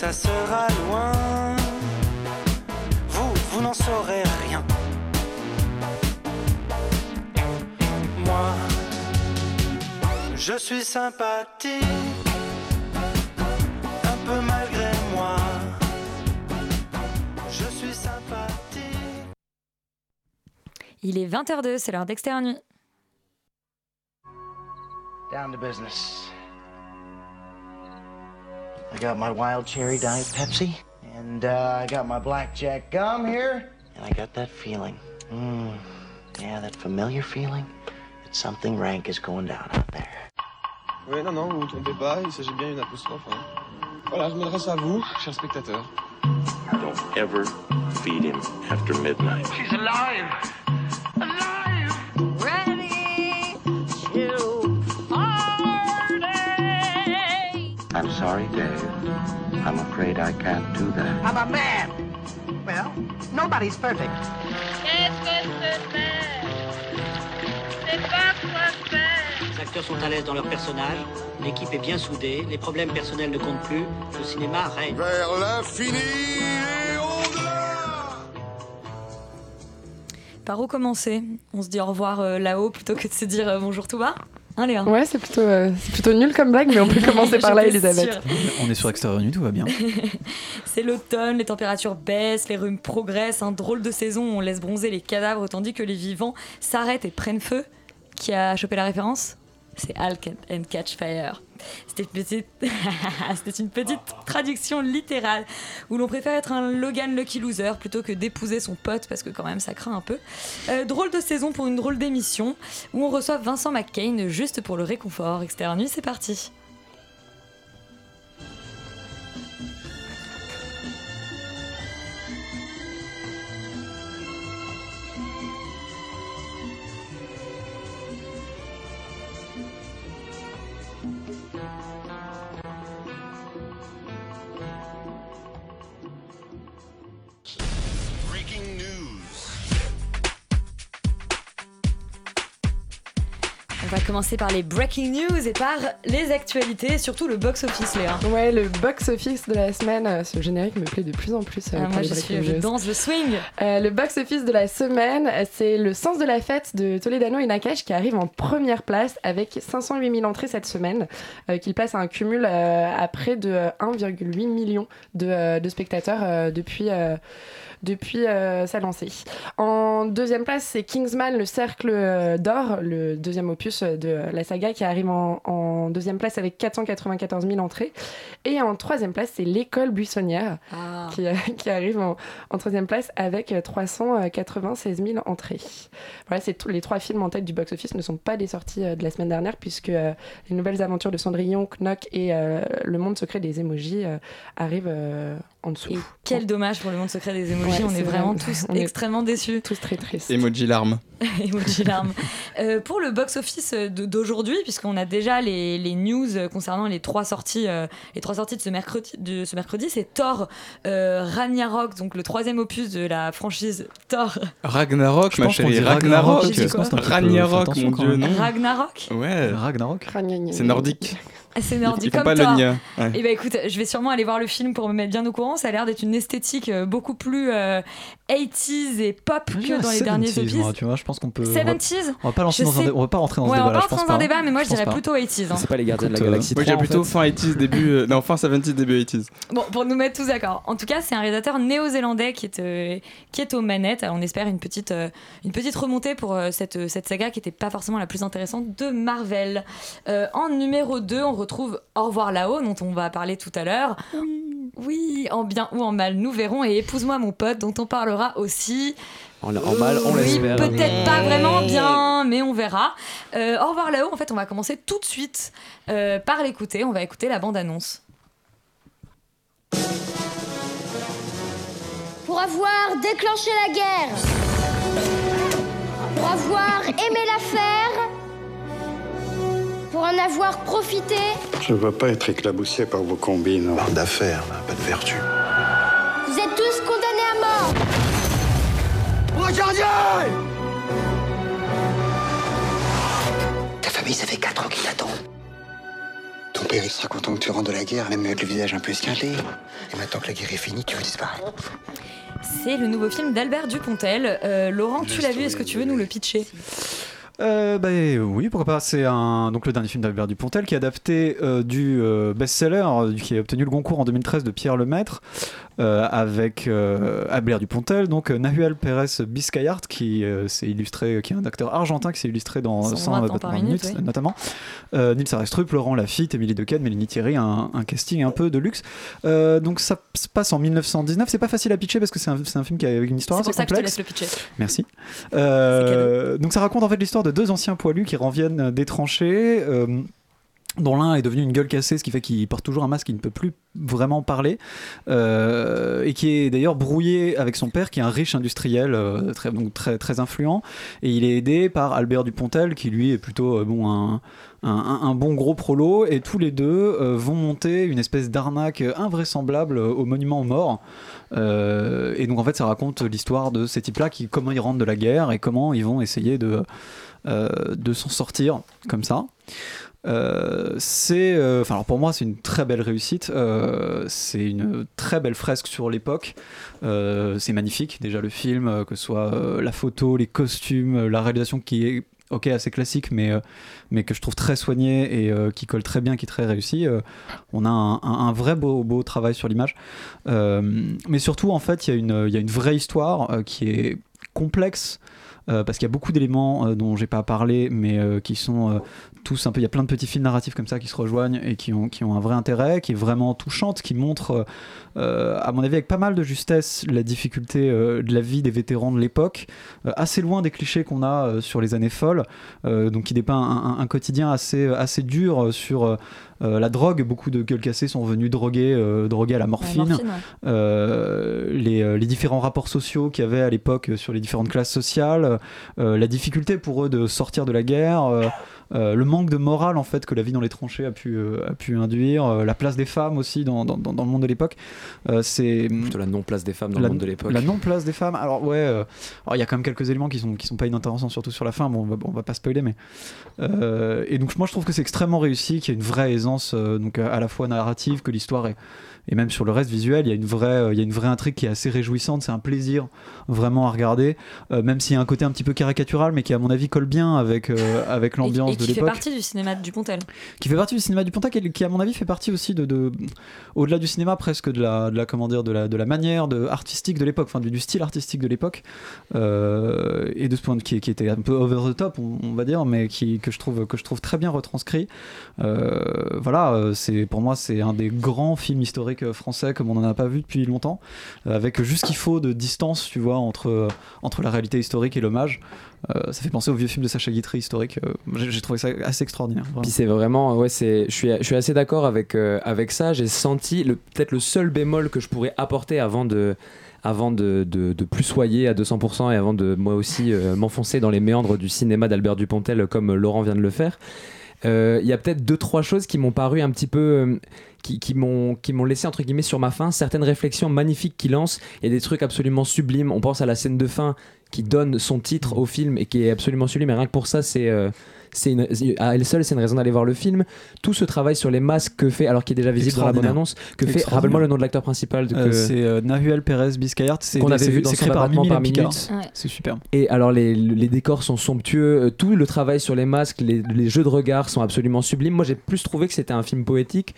ça sera loin. Vous, vous n'en saurez rien. Moi, je suis sympathique, un peu malgré moi. Je suis sympathique. Il est 20h02, c'est l'heure d'externe nuit. Down to business. I got my wild cherry diet Pepsi, and uh, I got my blackjack gum here, and I got that feeling. Mm, yeah, that familiar feeling that something rank is going down out there. Oui, non, non, vous vous trompez pas, il s'agit bien d'une apostrophe. hein. Voilà, je m'adresse à vous, chers spectateurs. Don't ever feed him after midnight. She's alive! Alive! Ready to party. I'm sorry, Dave. I'm afraid I can't do that. I'm a man. Well, nobody's perfect. Qu'est-ce que c'est C'est pas quoi faire. Les acteurs sont à l'aise dans leur personnage, l'équipe est bien soudée, les problèmes personnels ne comptent plus, le cinéma règne. Vers l'infini et au-delà Par où commencer? On se dit au revoir euh, là-haut plutôt que de se dire euh, bonjour tout bas Hein Léa Ouais, c'est plutôt, euh, c'est plutôt nul comme blague, mais on peut commencer par là, Elisabeth. sûre. On est sur Extérieur Nuit, tout va bien. C'est l'automne, les températures baissent, les rhumes progressent, un drôle de saison où on laisse bronzer les cadavres tandis que les vivants s'arrêtent et prennent feu. Qui a chopé la référence? C'est Hulk and Catch Fire. C'était une petite, traduction littérale où l'on préfère être un Logan Lucky Loser plutôt que d'épouser son pote parce que quand même ça craint un peu. Euh, drôle de saison pour une drôle d'émission où on reçoit Vincent McCain juste pour le réconfort. Externe nuit, c'est parti. Commencer par les breaking news et par les actualités, surtout le box-office, Léa. Ouais, le box-office de la semaine, euh, ce générique me plaît de plus en plus. euh, Ah, moi, je, suis, je danse le swing. Euh, le box-office de la semaine, c'est Le Sens de la Fête de Toledano et Nakash qui arrive en première place avec 508 000 entrées cette semaine, euh, qu'il place à un cumul euh, à près de euh, 1,8 million de, de spectateurs depuis, depuis euh, sa lancée. En deuxième place, c'est Kingsman, le Cercle euh, d'Or, le deuxième opus de euh, la saga qui arrive en, en deuxième place avec 494 000 entrées. Et en troisième place, c'est L'école buissonnière Ah. qui, qui arrive en, en troisième place avec euh, 396 000 entrées. Voilà, c'est les trois films en tête du box-office ne sont pas des sorties de la semaine dernière puisque euh, les nouvelles aventures de Cendrillon, Knock et euh, le monde secret des émojis euh, arrivent en dessous. Et quel dommage pour le monde secret des Ouais, on est vraiment vrai. tous On est extrêmement déçus. Tous très tristes. Emoji larme. Emoji larmes. Euh, pour le box-office d'aujourd'hui, puisqu'on a déjà les, les news concernant les trois sorties, euh, les trois sorties de ce mercredi, de ce mercredi, c'est Thor euh, Ragnarok, donc le troisième opus de la franchise Thor Ragnarok, Je ma chérie. dit Ragnarok. Ragnarok, Attention mon dieu, non. Ragnarok. Ouais. Ragnarok. C'est nordique. Ah, C'est nordique comme pas le. Ouais. Et bah écoute, je vais sûrement aller voir le film pour me mettre bien au courant. Ça a l'air d'être une esthétique euh, beaucoup plus euh, 80s et pop que dans les derniers 70s, opus. moi, tu vois, je pense qu'on peut. on va- 70s On va pas lancer Je dans un sais- dé- on va pas rentrer dans Ouais, on débat va là, pas je rentrer dans un débat, mais moi je dirais pas. plutôt 80s. hein. C'est pas les gardiens de la euh, galaxie Moi, 3 j'ai en plutôt fait. fin 80s, début. euh, Non, fin 70s, début 80s. Bon, pour nous mettre tous d'accord. En tout cas, c'est un réalisateur néo-zélandais qui est, euh, qui est aux manettes. Alors, on espère une petite, euh, une petite remontée pour euh, cette, euh, cette saga qui n'était pas forcément la plus intéressante de Marvel. Euh, en numéro 2, on retrouve Au revoir là-haut, dont on va parler tout à l'heure. Oui. En bien ou en mal, nous verrons. Et Épouse-moi mon pote, dont on parlera aussi. En, en mal, on oui, l'espère. peut-être pas vraiment bien, mais on verra. Euh, au revoir là-haut, en fait, on va commencer tout de suite euh, par l'écouter. On va écouter la bande-annonce. Pour avoir déclenché la guerre. Pour avoir aimé la faire. Pour en avoir profité. Je ne veux pas être éclaboussé par vos combines. Parle d'affaires, pas de vertu. Vous êtes tous condamnés à mort. Ta famille, ça fait 4 ans qu'ils t'attendent. Ton père, il sera content que tu rentres de la guerre, même avec le visage un peu esquinté. Et maintenant que la guerre est finie, tu veux disparaître. C'est le nouveau film d'Albert Dupontel. Euh, Laurent, tu l'as vu, est-ce que tu veux nous le pitcher? Euh, bah, oui, pourquoi pas. C'est un, donc le dernier film d'Albert Dupontel qui est adapté euh, du euh, best-seller euh, qui a obtenu le Goncourt en 2013 de Pierre Lemaître avec euh, Albert Dupontel, donc euh, Nahuel Pérez Biscayart qui euh, s'est illustré, qui est un acteur argentin qui s'est illustré dans 120 100 ans battements par de minute, minute, oui. notamment. Euh, Nils Arestrup, Laurent Lafitte, Émilie Dequesne, Mélanie Thierry, un, un casting un peu de luxe. Euh, donc ça se passe en 1919. C'est pas facile à pitcher parce que c'est un, film qui a une histoire assez ça que je te complexe. laisse le pitcher. Merci. Euh, donc ça raconte en fait l'histoire de deux anciens poilus qui reviennent des tranchées. euh, dont l'un est devenu une gueule cassée, ce qui fait qu'il porte toujours un masque, il ne peut plus vraiment parler, euh, et qui est d'ailleurs brouillé avec son père, qui est un riche industriel euh, très, influent, et il est aidé par Albert Dupontel, qui lui est plutôt euh, bon, un, bon gros prolo, et tous les deux vont monter une espèce d'arnaque invraisemblable au monument aux morts. Et donc en fait ça raconte l'histoire de ces types-là, qui, comment ils rentrent de la guerre et comment ils vont essayer de s'en sortir comme ça. Euh, c'est, euh, pour moi c'est une très belle réussite. Euh, c'est une très belle fresque sur l'époque. C'est magnifique déjà le film, que ce soit la photo, les costumes, la réalisation qui est ok assez classique, mais mais que je trouve très soigné et qui colle très bien, qui est très réussi. On a un, vrai beau beau travail sur l'image. Mais surtout en fait il y a une il y a une vraie histoire qui est complexe. parce qu'il y a beaucoup d'éléments dont j'ai pas parlé, mais qui sont tous un peu. Il y a plein de petits fils narratifs comme ça qui se rejoignent et qui ont, qui ont un vrai intérêt, qui est vraiment touchante, qui montre, euh, à mon avis, avec pas mal de justesse, la difficulté euh, de la vie des vétérans de l'époque, euh, assez loin des clichés qu'on a sur les années folles, donc qui dépeint un, un- un quotidien assez, assez dur sur. la drogue, beaucoup de gueules cassées sont venus droguer, droguer à la morphine. morphine, ouais. Les, les différents rapports sociaux qu'il y avait à l'époque sur les différentes classes sociales, la difficulté pour eux de sortir de la guerre, euh, le manque de morale en fait que la vie dans les tranchées a pu, euh, a pu induire, euh, la place des femmes aussi dans, dans, dans- dans le monde de l'époque. Euh, c'est Plutôt la non-place des femmes dans la, le monde de l'époque. La non-place des femmes. Alors ouais, euh, alors il y a quand même quelques éléments qui sont qui sont pas inintéressants, surtout sur la fin. Bon, on va, on va pas spoiler, mais euh, et donc moi je trouve que c'est extrêmement réussi, qu'il y a une vraie aisance euh, donc à la fois narrative que l'histoire est et même sur le reste visuel, il y a une vraie, euh, il y a une vraie intrigue qui est assez réjouissante. C'est un plaisir vraiment à regarder, euh, même s'il y a un côté un petit peu caricatural, mais qui à mon avis colle bien avec euh, avec l'ambiance qui fait partie du cinéma du Pontel. qui fait partie du cinéma du Pontac et qui à mon avis fait partie aussi de, de- au-delà du cinéma presque de la de la comment dire de la de la manière de artistique de l'époque enfin du, du style artistique de l'époque Euh, et de ce point de qui, qui était un peu over the top on, on va dire mais qui que je trouve que je trouve très bien retranscrit. Euh, voilà euh, c'est pour moi c'est un des grands films historiques français comme on n'en a pas vu depuis longtemps avec juste ce qu'il faut de distance tu vois entre entre la réalité historique et l'hommage Euh, ça fait penser au vieux film de Sacha Guitry historique Euh, j'ai trouvé ça assez extraordinaire c'est vraiment, ouais, c'est, je suis, je suis assez d'accord avec euh, avec ça. J'ai senti le peut-être le seul bémol que je pourrais apporter avant de avant de, de, de plus soyer à 200% et avant de moi aussi euh, m'enfoncer dans les méandres du cinéma d'Albert Dupontel comme Laurent vient de le faire. Euh, Il y a peut-être deux trois choses qui m'ont paru un petit peu euh, qui, qui m'ont laissé entre guillemets sur ma faim certaines réflexions magnifiques qu'il lance et des trucs absolument sublimes on pense à la scène de fin qui donne son titre au film et qui est absolument sublime et rien que pour ça c'est euh, c'est une, à elle seule c'est une raison d'aller voir le film tout ce travail sur les masques que fait alors qu'il est déjà visible dans la bande annonce que fait rappelle-moi le nom de l'acteur principal de, Euh, que- c'est euh, Nahuel Pérez Biscayart. C'est qu'on avait vu dans créé par abattement Mimi par Picard. minute. Ouais. C'est super. Et alors les, les décors sont somptueux, euh, tout le travail sur les masques, les, les jeux de regard sont absolument sublimes. Moi j'ai plus trouvé que c'était un film poétique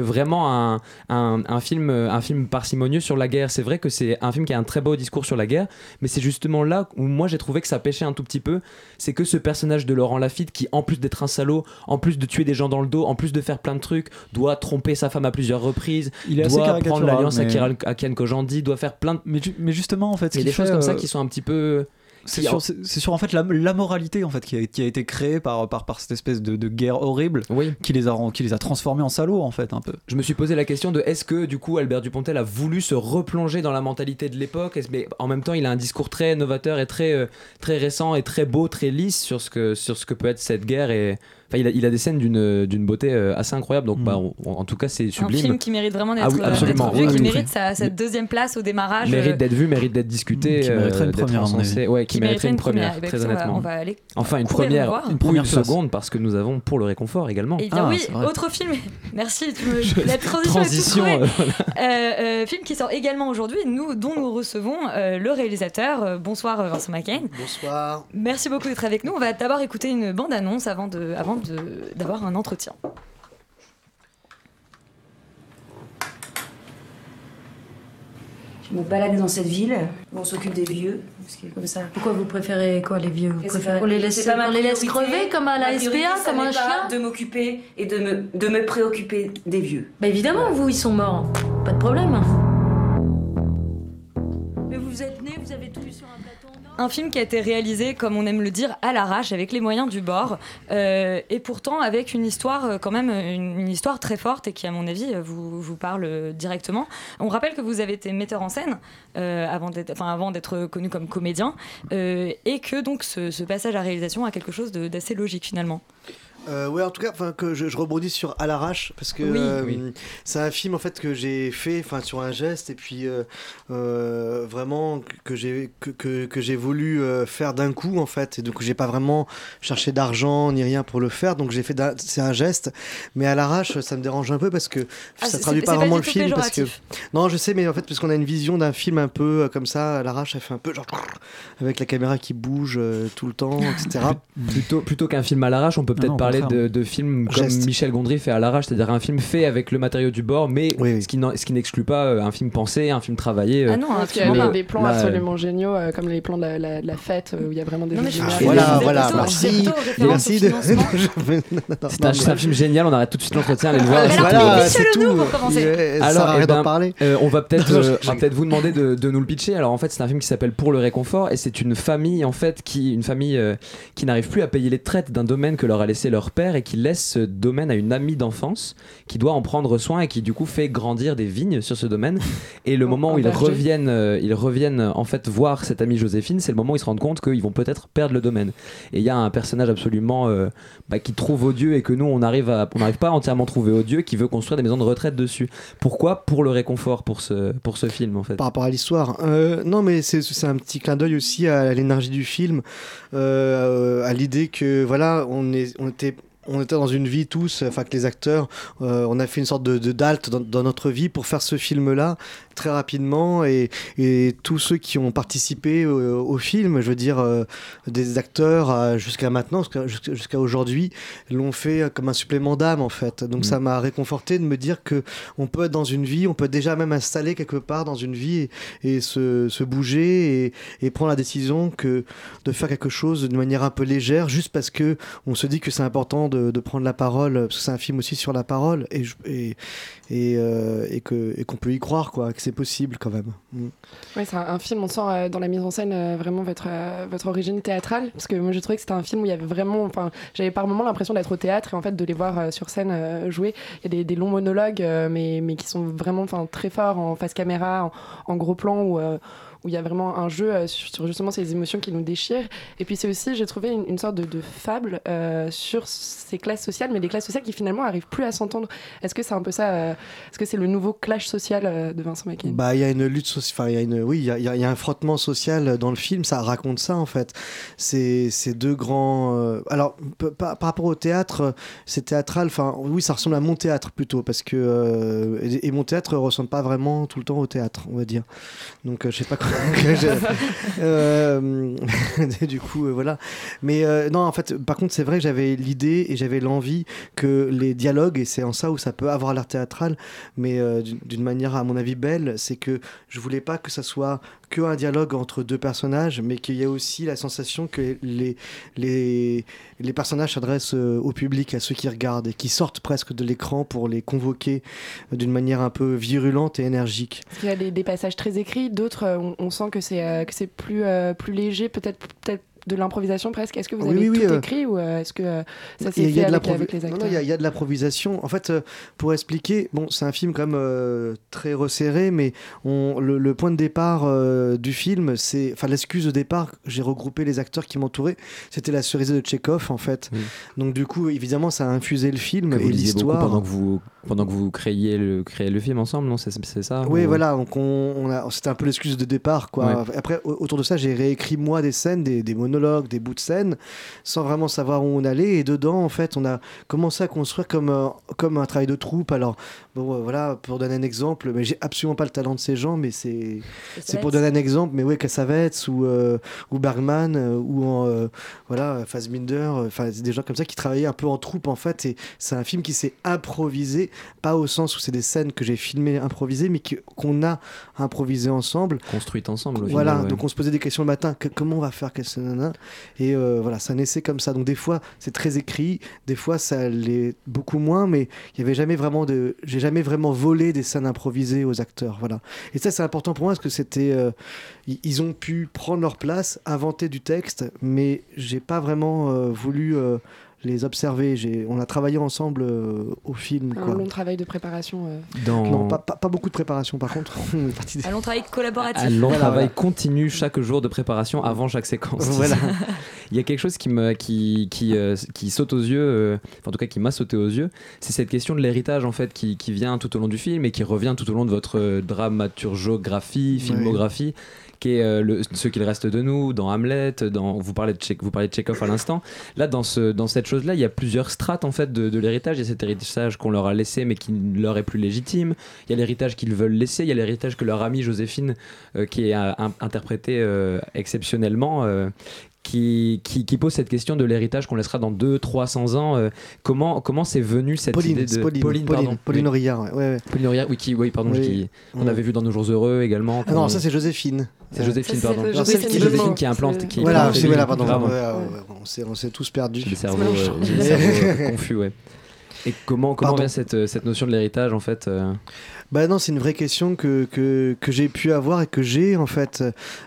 vraiment un, un, un film, un film parcimonieux sur la guerre. C'est vrai que c'est un film qui a un très beau discours sur la guerre, mais c'est justement là où moi j'ai trouvé que ça pêchait un tout petit peu. C'est que ce personnage de Laurent Lafitte qui, en plus d'être un salaud, en plus de tuer des gens dans le dos, en plus de faire plein de trucs, doit tromper sa femme à plusieurs reprises, Il est doit prendre l'alliance mais- à Kiran- à Kian Kojandi, doit faire plein de... Mais, mais justement, en fait, ce Il y a des choses comme ça euh, qui sont un petit peu... C'est sur, sur en fait la, la moralité en fait qui a, qui a été créée par, par, par cette espèce de, de guerre horrible qui, les a, qui les a transformés en salauds en fait un peu. Je me suis posé la question de est-ce que du coup Albert Dupontel a voulu se replonger dans la mentalité de l'époque? Mais en même temps, il a un discours très novateur et très, euh, très récent et très beau, très lisse sur ce que, sur ce que peut être cette guerre. Et Enfin, il a, il a des scènes d'une d'une beauté euh, assez incroyable. Donc, bah, on- on- en tout cas, c'est Un sublime. film qui mérite vraiment d'être Ah oui, euh, absolument. d'être vu, Oui, qui oui, mérite oui. sa, sa deuxième place au démarrage. mérite d'être vu, mérite d'être discuté, Qui mériterait une première. Ouais, qui, mériterait une première, Eh très écoutez, on va- honnêtement. on va aller Enfin, une première, Une première seconde, parce que nous avons pour le réconfort également. Et bien Ah, oui, autre film. Merci, tu me... Je- la transition, Transition, est euh. Euh, euh, film qui sort également aujourd'hui, nous, dont nous recevons euh, le réalisateur. Bonsoir Vincent McCain. Bonsoir. Merci beaucoup d'être avec nous. On va d'abord écouter une bande-annonce avant de, avant de, d'avoir un entretien. Je me balade dans cette ville où on s'occupe des vieux. Parce que comme ça. Pourquoi vous préférez quoi les vieux Vous préférez qu'on les laisse, qu'on les laisse crever comme à la Ma SPA, ça comme un chien De m'occuper et de me, de me préoccuper des vieux. Bah évidemment, vous, ils sont morts. Pas de problème. Un film qui a été réalisé, comme on aime le dire, à l'arrache, avec les moyens du bord, euh, et pourtant avec une histoire euh, quand même, une, histoire très forte et qui, à mon avis, euh, vous, vous parle directement. On rappelle que vous avez été metteur en scène avant d'être, connu comme comédien, et que donc ce, ce passage à réalisation a quelque chose d'assez logique finalement. Euh, ouais, en tout cas, enfin que je, je rebondis sur À l'arrache parce que Oui. euh, Oui. c'est un film en fait que j'ai fait, enfin sur un geste et puis euh, euh, vraiment que j'ai que, que, que j'ai voulu euh, faire d'un coup en fait et donc j'ai pas vraiment cherché d'argent ni rien pour le faire donc j'ai fait c'est un geste mais à l'arrache ça me dérange un peu parce que Ah, ça traduit pas vraiment le film parce que non je sais mais en fait parce qu'on a une vision d'un film un peu euh, comme ça à l'arrache elle fait un peu genre avec la caméra qui bouge euh, tout le temps etc Plutôt, plutôt qu'un film à l'arrache, on peut peut-être non, de, films comme Geste. Michel Gondry fait à l'arrache, c'est-à-dire un film fait avec le matériau du bord, mais ce qui n'en- ce qui n'exclut pas euh, un film pensé, un film travaillé. euh, Ah non, parce qu'il y a absolument des, plans Là, absolument géniaux, euh, comme les plans de la, la- de la fête, où il y a vraiment des Non, mais je- voilà voilà merci merci de C'est un, film génial, on arrête tout de suite l'entretien, allez le voir. tout. voilà, c'est nous tout. pour commencer. Ça Alors, eh d'en ben, parler. on va peut-être vous demander de, nous le pitcher. Alors en fait, c'est un film qui s'appelle Pour le réconfort et c'est une famille en fait qui une famille qui n'arrive plus à payer les traites d'un domaine que leur a laissé leur père et qui laisse ce domaine à une amie d'enfance qui doit en prendre soin et qui du coup fait grandir des vignes sur ce domaine. Et le moment où ils reviennent euh, ils reviennent euh, en fait voir cette amie Joséphine, c'est le moment où ils se rendent compte qu'ils vont peut-être perdre le domaine. Et il y a un personnage absolument euh, bah, qui trouve odieux et que nous on arrive à on n'arrive pas à entièrement trouver odieux qui veut construire des maisons de retraite dessus. Pourquoi? Pour le réconfort pour ce pour ce film en fait. par rapport à l'histoire. Euh, non, mais c'est c'est un petit clin d'œil aussi à l'énergie du film, à l'idée que voilà, on est, on était. On était dans une vie tous, enfin que les acteurs, euh, on a fait une sorte de, de d'alt dans, dans notre vie pour faire ce film-là très rapidement et, et tous ceux qui ont participé au, au film, je veux dire euh, des acteurs euh, jusqu'à maintenant, jusqu'à aujourd'hui, l'ont fait comme un supplément d'âme en fait. Donc Mm. ça m'a réconforté de me dire que on peut être dans une vie, on peut déjà même installer quelque part dans une vie et, et se, se bouger et, et prendre la décision que de faire quelque chose de manière un peu légère, juste parce que on se dit que c'est important de, de prendre la parole, parce que c'est un film aussi sur la parole et, et, et, euh, et qu'on peut y croire quoi, que c'est possible quand même. Mm. Oui, c'est un, film, on sent euh, dans la mise en scène euh, vraiment votre, euh, votre origine théâtrale, parce que moi j'ai trouvé que c'était un film où il y avait vraiment, enfin, j'avais par moments l'impression d'être au théâtre et en fait de les voir sur scène jouer. Il y a des, longs monologues, mais, mais qui sont vraiment très forts en face caméra, en, en gros plan, où, où il y a vraiment un jeu euh, sur, sur justement ces émotions qui nous déchirent. Et puis c'est aussi, j'ai trouvé une, sorte de, fable euh, sur ces classes sociales, mais des classes sociales qui finalement arrivent plus à s'entendre. Est-ce que c'est un peu ça euh, Est-ce que c'est le nouveau clash social de Vincent McCain Bah, il y a une lutte sociale, il y a une, oui, il y a, un frottement social dans le film, ça raconte ça en fait. Ces deux grands. alors, par, rapport au théâtre, c'est théâtral, enfin, oui, ça ressemble à mon théâtre plutôt, parce que. et, mon théâtre ressemble pas vraiment tout le temps au théâtre, on va dire. Donc, euh, je sais pas comment. Euh, du coup, euh, voilà. Mais euh, non, en fait, par contre, c'est vrai j'avais l'idée et j'avais l'envie que les dialogues, et c'est en ça où ça peut avoir l'air théâtral, mais d'une manière, à mon avis, belle, c'est que je voulais pas que ça soit que un dialogue entre deux personnages, mais qu'il y ait aussi la sensation que les, les, les personnages s'adressent euh, au public, à ceux qui regardent, et qui sortent presque de l'écran pour les convoquer euh, d'une manière un peu virulente et énergique. Qu'il y a des, passages très écrits, d'autres, euh, on, sent que c'est plus, plus léger, peut-être peut-être de l'improvisation presque. Est-ce que vous avez oui, tout oui, euh, écrit ou euh, est-ce que euh, ça s'est fait avec, les acteurs non, il y a- il y, a de l'improvisation. En fait, euh, pour expliquer, bon, c'est un film quand même euh, très resserré, mais on, le, le point de départ euh, du film, c'est, enfin, l'excuse de départ, j'ai regroupé les acteurs qui m'entouraient, c'était la cerisée de Tchekhov, en fait. Donc du coup, évidemment, ça a infusé le film Que et l'histoire. pendant que vous pendant que vous créiez le créez le film ensemble, non C'est ça Oui, ou- voilà, donc on, on a, c'était un peu l'excuse de départ, quoi. Ouais. Après, au- autour de ça, j'ai réécrit moi des scènes, des, des monologues, des bouts de scènes, sans vraiment savoir où on allait. Et dedans, en fait, on a commencé à construire comme, un- comme un travail de troupe. Alors, bon, euh, voilà, pour donner un exemple, mais j'ai absolument pas le talent de ces gens, mais c'est, c'est pour donner un exemple. Mais ouais, Cassavetes ou, euh, ou Bergman euh, ou en, euh, voilà, Fassbinder, euh, enfin, des gens comme ça qui travaillaient un peu en troupe, en fait. Et c'est un film qui s'est improvisé, pas au sens où c'est des scènes que j'ai filmées improvisées, mais qu'on a improvisé ensemble. construite ensemble. au Voilà, final, ouais. donc on se posait des questions le matin, que- comment on va faire Et euh, voilà, ça naissait comme ça. Donc des fois, c'est très écrit, des fois, ça l'est beaucoup moins, mais il y avait jamais vraiment de. J'ai jamais vraiment volé des scènes improvisées aux acteurs. Voilà. Et ça, c'est important pour moi parce que c'était. euh, ils- ils ont pu prendre leur place, inventer du texte, mais j'ai pas vraiment euh, voulu. Les observer, J'ai- on a travaillé ensemble euh, au film. Un Quoi. long travail de préparation. euh. Dans- Non, pas, pas- pas beaucoup de préparation par contre. On est parti des- Un long travail collaboratif. Un long Voilà, travail voilà. continu chaque jour de préparation avant chaque séquence. Voilà. Il y a quelque chose qui me qui qui, euh, qui saute aux yeux, euh, en tout cas qui m'a sauté aux yeux, c'est cette question de l'héritage en fait qui, qui vient tout au long du film et qui revient tout au long de votre dramaturgographie, filmographie. Qui est euh, ce qu'il reste de nous dans Hamlet, vous parlez de vous parlez de à l'instant. Là, dans ce dans cette chose-là, il y a plusieurs strates en fait de, l'héritage. Il y a cet héritage qu'on leur a laissé mais qui ne leur est plus légitime. Il y a l'héritage qu'ils veulent laisser. Il y a l'héritage que leur amie Joséphine, euh, qui est euh, interprétée exceptionnellement, qui, qui, qui pose cette question de l'héritage qu'on laissera dans 2 300 ans. euh, comment comment c'est venu cette Pauline, idée de Pauline, Pauline, Pauline, pardon. Pauline Oui. Aurillard, ouais, ouais, ouais. Pauline Aurillard, oui, qui, oui, pardon, Oui. qui- qu'on Mm. avait vu dans Nos Jours Heureux également. Ah non, ça c'est Joséphine. C'est Joséphine, c'est pardon. Joséphine Alors, celle qui- Dumont. Joséphine qui implante. Qui Voilà, implante c'est voilà, pardon. Pardon. Ouais, ouais, ouais, on s'est on s'est tous perdus. J'ai le cerveau, confus, ouais. Et comment, comment vient cette, cette notion de l'héritage en fait euh, Bah non, c'est une vraie question que, que, que j'ai pu avoir et que j'ai en fait.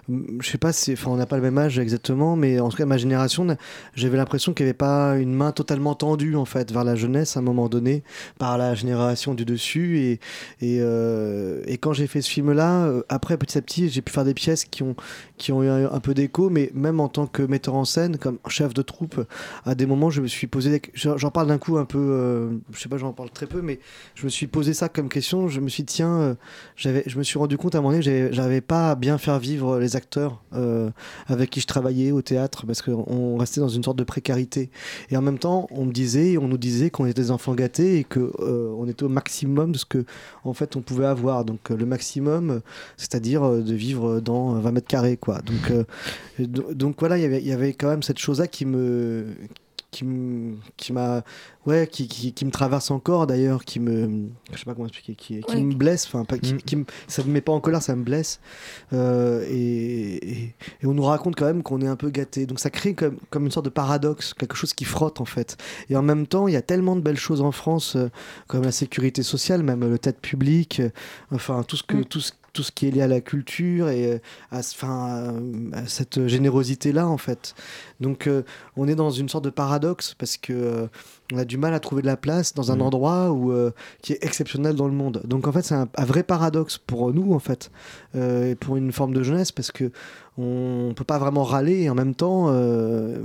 Je sais pas si, enfin, on n'a pas le même âge exactement, mais en tout cas, ma génération, j'avais l'impression qu'il n'y avait pas une main totalement tendue en fait vers la jeunesse à un moment donné par la génération du dessus. Et, et, euh, quand j'ai fait ce film-là, euh, après petit à petit, j'ai pu faire des pièces qui ont, qui ont eu un, peu d'écho, mais même en tant que metteur en scène, comme chef de troupe, à des moments, je me suis posé. j'en parle d'un coup un peu, euh, je sais pas, j'en parle très peu, mais je me suis posé ça comme question. Je me suis tiens, euh, je me suis rendu compte à un moment donné que j'avais- pas bien faire vivre les acteurs euh, avec qui je travaillais au théâtre parce qu'on restait dans une sorte de précarité. Et en même temps, on me disait, on nous disait qu'on était des enfants gâtés et que euh, on était au maximum de ce que en fait on pouvait avoir. Donc euh, le maximum, c'est-à-dire de vivre dans 20 mètres carrés, quoi. Donc, do- donc voilà, il y avait- il y avait quand même cette chose-là qui me qui me- qui m'a ouais qui, qui, qui me traverse encore d'ailleurs qui me je sais pas comment expliquer qui, qui Ouais. me blesse enfin pas qui, qui me- ça me met pas en colère ça me blesse. Euh, et, et, et on nous raconte quand même qu'on est un peu gâté. Donc ça crée comme, comme une sorte de paradoxe quelque chose qui frotte en fait. Et en même temps il y a tellement de belles choses en France euh, comme la sécurité sociale même le tête public euh, enfin tout ce que tout ce tout ce qui est lié à la culture et euh, à, enfin, à- cette générosité-là, en fait. Donc, euh, on est dans une sorte de paradoxe parce que euh, on a du mal à trouver de la place dans un Mhm. endroit où, euh, qui est exceptionnel dans le monde. Donc, en fait, c'est un, un vrai paradoxe pour nous, en fait, euh, et pour une forme de jeunesse parce que on peut pas vraiment râler et en même temps. euh,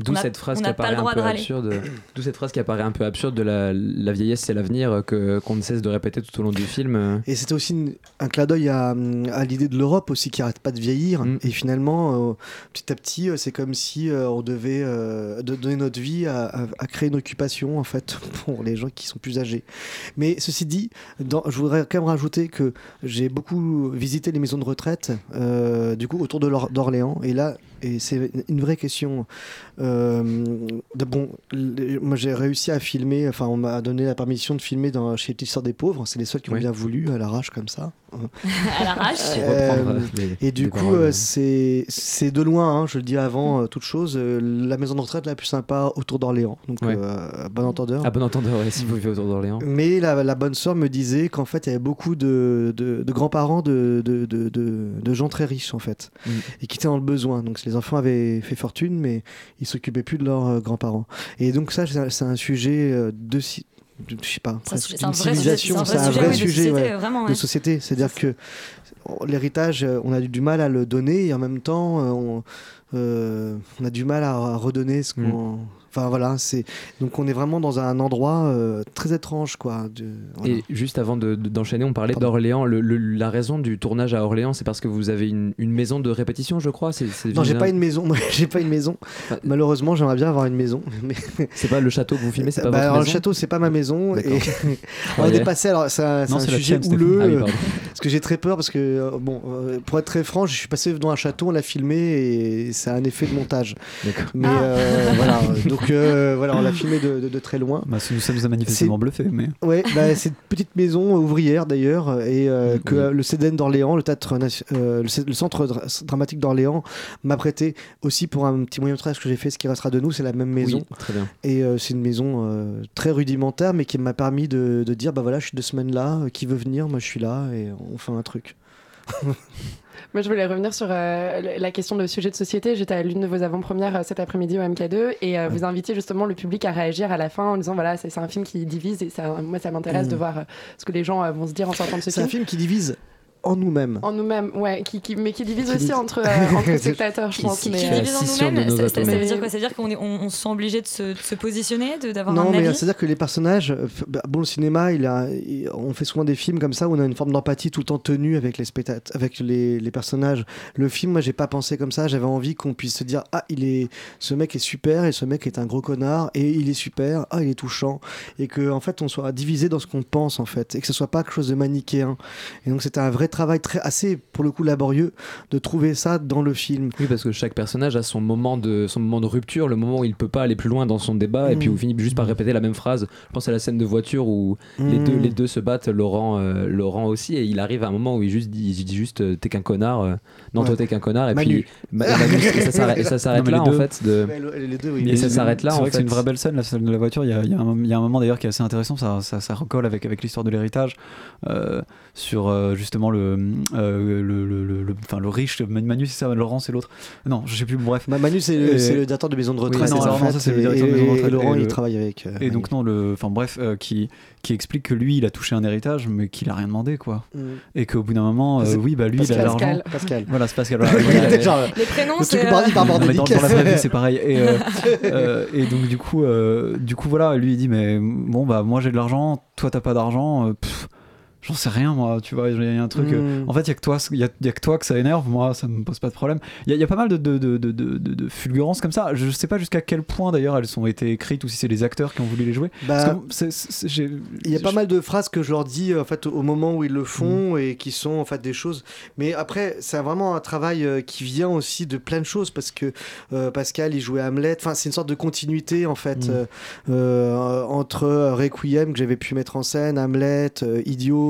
D'où cette phrase on qui apparaît un peu absurde. D'où cette phrase qui apparaît un peu absurde de la, la vieillesse c'est l'avenir que qu'on ne cesse de répéter tout au long du film. Et c'était aussi une- un clin d'œil à, à l'idée de l'Europe aussi qui arrête pas de vieillir. Mm. Et finalement, euh, petit à petit, c'est comme si euh, on devait euh, de- donner notre vie à, à- à créer une occupation en fait pour les gens qui sont plus âgés. Mais ceci dit, je voudrais quand même rajouter que j'ai beaucoup visité les maisons de retraite, euh, du coup autour de l'Or- d'Orléans. Et là, et c'est une vraie question. euh, de, bon, les- moi j'ai réussi à filmer, enfin on m'a donné la permission de filmer dans, chez Tisseur des Pauvres. C'est les seuls qui ont Oui. bien voulu à l'arrache comme ça. à l'arrache. Euh, euh, et du coup, euh, c'est c'est de loin, hein, je le dis avant euh, toute chose, euh, la maison de retraite la plus sympa autour d'Orléans. Donc, Ouais. euh, à bon entendeur. À bon entendeur, ouais, si vous vivez autour d'Orléans. Mais la, la bonne sœur me disait qu'en fait, il y avait beaucoup de, de, de grands-parents de, de, de, de- de gens très riches, en fait, Mm. et qui étaient dans le besoin. Donc, Les enfants avaient fait fortune, mais ils s'occupaient plus de leurs euh, grands-parents. Et donc ça, c'est un- sujet euh, de, je sais pas, C'est un vrai civilisation. c'est un vrai sujet, oui, de société, ouais, vraiment, de ouais. société. C'est-à-dire que l'héritage, euh, on a du mal à le donner et en même temps, on, euh, on a du mal à, à redonner ce qu'on. Enfin voilà, c'est donc on est vraiment dans un endroit euh, très étrange quoi. de- voilà. Et juste avant de- de- d'enchaîner, on parlait d'Orléans. Le- le- la raison du tournage à Orléans, c'est parce que vous avez une, une maison de répétition, je crois. C'est, c'est Non, j'ai pas une maison. Moi, j'ai pas une maison. Malheureusement, j'aimerais bien avoir une maison. Mais C'est pas le château que vous filmez, c'est pas Bah, votre alors, le château, c'est pas ma maison. Et on Ouais. est passé. Alors, c'est un, sujet houleux. Ah oui, euh, parce que j'ai très peur. Parce que, euh, bon, euh, pour être très franc, je suis passé devant un château, on l'a filmé et c'est un effet de montage. Mais Ah. euh, voilà. Donc, euh, voilà, on l'a filmé de, de- de très loin. Bah, ça, nous- a manifestement bluffé, mais. Ouais, bah, c'est une petite maison ouvrière d'ailleurs, et euh, que euh, le CDN d'Orléans, le théâtre, euh, le, centre dra- dramatique d'Orléans, m'a prêté aussi pour un petit moyen métrage que j'ai fait, ce qui restera de nous, c'est la même maison. Oui, très bien. Et euh, c'est une maison euh, très rudimentaire, mais qui m'a permis de, de dire bah voilà, je suis deux semaines là, euh, qui veut venir, moi je suis là, et on fait un truc. Moi, je voulais revenir sur euh, la question de sujet de société. J'étais à l'une de vos avant-premières euh, cet après-midi au MK2 et euh, vous invitiez justement le public à réagir à la fin en disant voilà, c'est c'est un film qui divise et ça, moi, ça m'intéresse Mm. de voir ce que les gens vont se dire en sortant de ce C'est film. un film qui divise en nous-mêmes. En nous-mêmes, ouais, qui, qui- mais qui divise Qui aussi entre, euh, entre spectateurs, je pense. Qui, mais, qui euh, divise en nous-mêmes, ça, ça- veut dire quoi? Ça veut dire qu'on est- on, on se sent obligé de se, de se positionner, de- d'avoir Non, un mais avis? c'est-à-dire que les personnages, euh, bah, bon, le cinéma, il a, il- on fait souvent des films comme ça où on a une forme d'empathie tout le temps tenue avec les spectateurs, avec les, les personnages. Le film, moi, j'ai pas pensé comme ça. J'avais envie qu'on puisse se dire, ah, il est, ce mec est super et ce mec est un gros connard et il est super, ah, il est touchant et que en fait, on soit divisé dans ce qu'on pense en fait et que ce soit pas quelque chose de manichéen. Et donc, c'était un vrai travail très assez, pour le coup, laborieux de trouver ça dans le film. Oui, parce que chaque personnage a son moment de, son moment de rupture, le moment où il peut pas aller plus loin dans son débat, et puis Mm. où il finit juste par répéter la même phrase. Je pense à la scène de voiture où les, Mm. deux, les deux se battent, Laurent, euh, Laurent aussi, et il arrive à un moment où il, juste dit, il dit juste euh, T'es qu'un connard, euh, non, toi t'es qu'un connard, et Manu. puis Ma- Manu, et ça s'arrête- là en fait. De... Ouais, le- les deux, oui. Et ça s'arrête là C'est en vrai que c'est fait. une vraie belle scène, la scène de la voiture. Il y a, il y a un, il y a un moment d'ailleurs qui est assez intéressant, ça, ça, ça recolle avec, avec l'histoire de l'héritage, euh, sur euh, justement le, euh, le, le, le, le- enfin, le riche, Manu c'est ça, Laurent c'est l'autre? Non, je sais plus, bref. Bah, Manu, c'est le, Et- c'est le directeur de maison de Oui, retraite. non, ça c'est le directeur de maison de et- retraite. Et Laurent, et il le- travaille avec. euh, Et donc non, le, enfin bref, euh, qui qui explique que lui, il a touché un héritage, mais qu'il a rien demandé, quoi. Mm. Et qu'au bout d'un moment, euh, oui, bah lui, il Pascal. a l'argent. Pascal. Pascal. Voilà, c'est Pascal. voilà. Il était genre, Les prénoms, c'est, euh, dans, dans la vraie vie, c'est pareil. Et, euh, euh, et donc du coup, euh, du coup voilà, lui il dit mais bon bah moi j'ai de l'argent, toi t'as pas d'argent. J'en sais rien moi, tu vois, il y a un truc. euh, Mm. En fait, il y a que toi, il y a, il y a que toi que ça énerve. Moi, ça me pose pas de problème. Il y, a- il y a pas mal de, fulgurances comme ça. Je sais pas jusqu'à quel point d'ailleurs elles ont été écrites ou si c'est les acteurs qui ont voulu les jouer. Bah, Il y a pas mal de phrases que je leur dis en fait au moment où ils le font et qui sont en fait des choses. Mais après, c'est vraiment un travail euh, qui vient aussi de plein de choses parce que euh, Pascal il jouait Hamlet. Enfin, c'est une sorte de continuité en fait Mm. euh, euh, entre Requiem que j'avais pu mettre en scène, Hamlet, Idiot.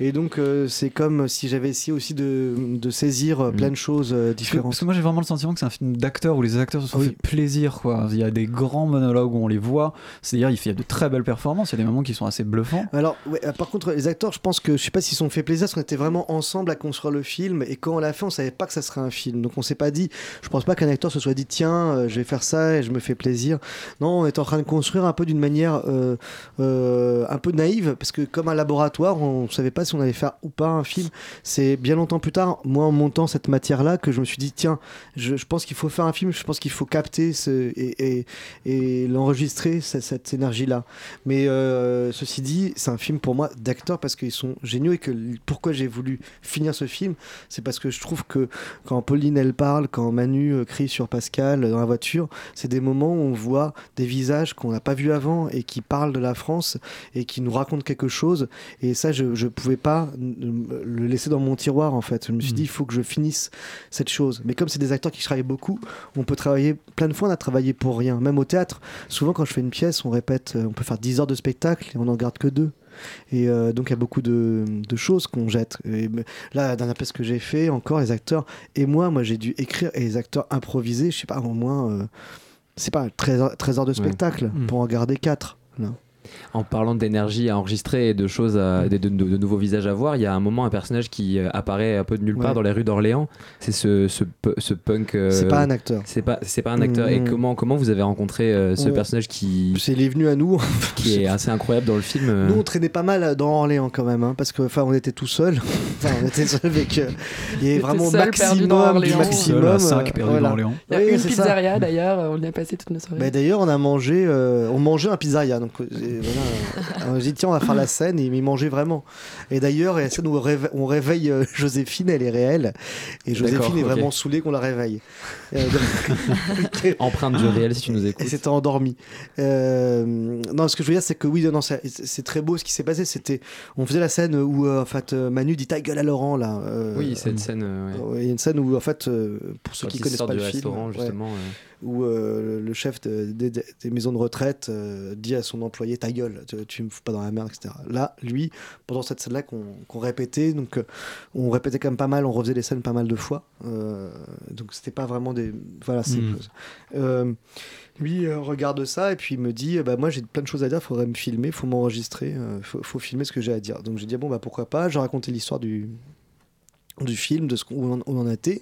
Et donc euh, c'est comme si j'avais essayé aussi de, de saisir euh, plein de choses euh, différentes. parce que moi j'ai vraiment le sentiment que c'est un film d'acteurs où les acteurs se sont Oui. fait plaisir quoi. Il y a des grands monologues où on les voit, c'est-à-dire il y a de très belles performances, il y a des moments qui sont assez bluffants. Alors, ouais, par contre, les acteurs, je pense que je sais pas s'ils se sont fait plaisir, parce qu'on était vraiment ensemble à construire le film, et quand on l'a fait, on savait pas que ça serait un film. Donc, on s'est pas dit, je pense pas qu'un acteur se soit dit, tiens, je vais faire ça et je me fais plaisir. Non, on est en train de construire un peu d'une manière euh, euh, un peu naïve, parce que comme un laboratoire, on savait pas si on allait faire ou pas un film. C'est bien longtemps plus tard, moi, en montant cette matière-là, que je me suis dit, tiens, je, pense qu'il faut faire un film, je pense qu'il faut capter ce, et, et, l'enregistrer, cette, énergie-là. Mais euh, ceci dit, c'est un film pour moi d'acteurs parce qu'ils sont géniaux et que pourquoi j'ai voulu finir ce film, c'est parce que je trouve que quand Pauline elle parle, quand Manu euh, crie sur Pascal euh, dans la voiture, c'est des moments où on voit des visages qu'on n'a pas vus avant et qui parlent de la France et qui nous racontent quelque chose. Et ça, je ne pouvais pas le laisser dans mon tiroir en fait. Je me suis dit, il faut que je finisse cette chose. Mais comme c'est des acteurs qui travaillent beaucoup, on peut travailler plein de fois, on a travaillé pour rien. Même au théâtre, souvent quand je fais une pièce, on répète, euh, on peut faire 10 heures de spectacle et on n'en garde que deux. Et euh, donc il y a beaucoup de, de choses qu'on jette. Et me- là, la dernière pièce que j'ai fait, encore les acteurs et moi, moi j'ai dû écrire et les acteurs improviser, je sais pas, au moins, euh, c'est pas 13 heures, 13 heures de spectacle Mm. pour en garder 4. Là. En parlant d'énergie à enregistrer et de choses, à- de, de- de nouveaux visages à voir, il y a un moment un personnage qui euh, apparaît un peu de nulle part Ouais. dans les rues d'Orléans. C'est ce, ce, pu- ce punk. euh, C'est pas un acteur. C'est pas, c'est pas un acteur. Et Mhm. comment, comment vous avez rencontré euh, ce On- personnage qui, C'est il est venu à nous. qui est assez incroyable dans le film euh. Nous, on traînait pas mal dans Orléans quand même, hein, parce que enfin, on était tout seul. enfin, on était seul avec. euh, il y avait vraiment seul, maximum du Orléans. maximum. Seul à cinq, euh, perdu voilà. dans Orléans. Il y a Oui, une pizzeria d'ailleurs, on y a passé toute nos soirées. Bah, D'ailleurs, on a mangé, euh, on mangeait un pizzeria. Donc, euh, voilà, on a dit tiens, on va faire la scène et il mangeait vraiment. Et d'ailleurs, il y a la scène où on réveille, on réveille, euh, Joséphine, elle est réelle. Et Joséphine est vraiment saoulée qu'on la réveille. Euh, Empreinte du réel, si tu nous écoutes. Et c'était endormi. Euh, non, ce que je veux dire, c'est que oui, non, c'est très beau ce qui s'est passé. C'était, on faisait la scène où euh, en fait Manu dit ta gueule à Laurent là. Euh, Oui, cette scène. ouais. Il y a une scène où en fait, pour ceux Quand qui connaissent pas le film, justement, ouais. Où euh, le chef de- des- maisons de retraite euh, dit à son employé ta gueule, tu, tu me fous pas dans la merde, etc. Là, lui, pendant cette scène-là qu'on qu'on répétait, donc euh, on répétait quand même pas mal, on refaisait les scènes pas mal de fois, donc c'était pas vraiment des, voilà, c'est euh, lui regarde ça et puis il me dit bah moi j'ai plein de choses à dire, faudrait me filmer, faut m'enregistrer, faut, faut filmer ce que j'ai à dire. Donc j'ai dit bon bah pourquoi pas, j'ai raconté l'histoire du du film, de ce qu'on on, en était.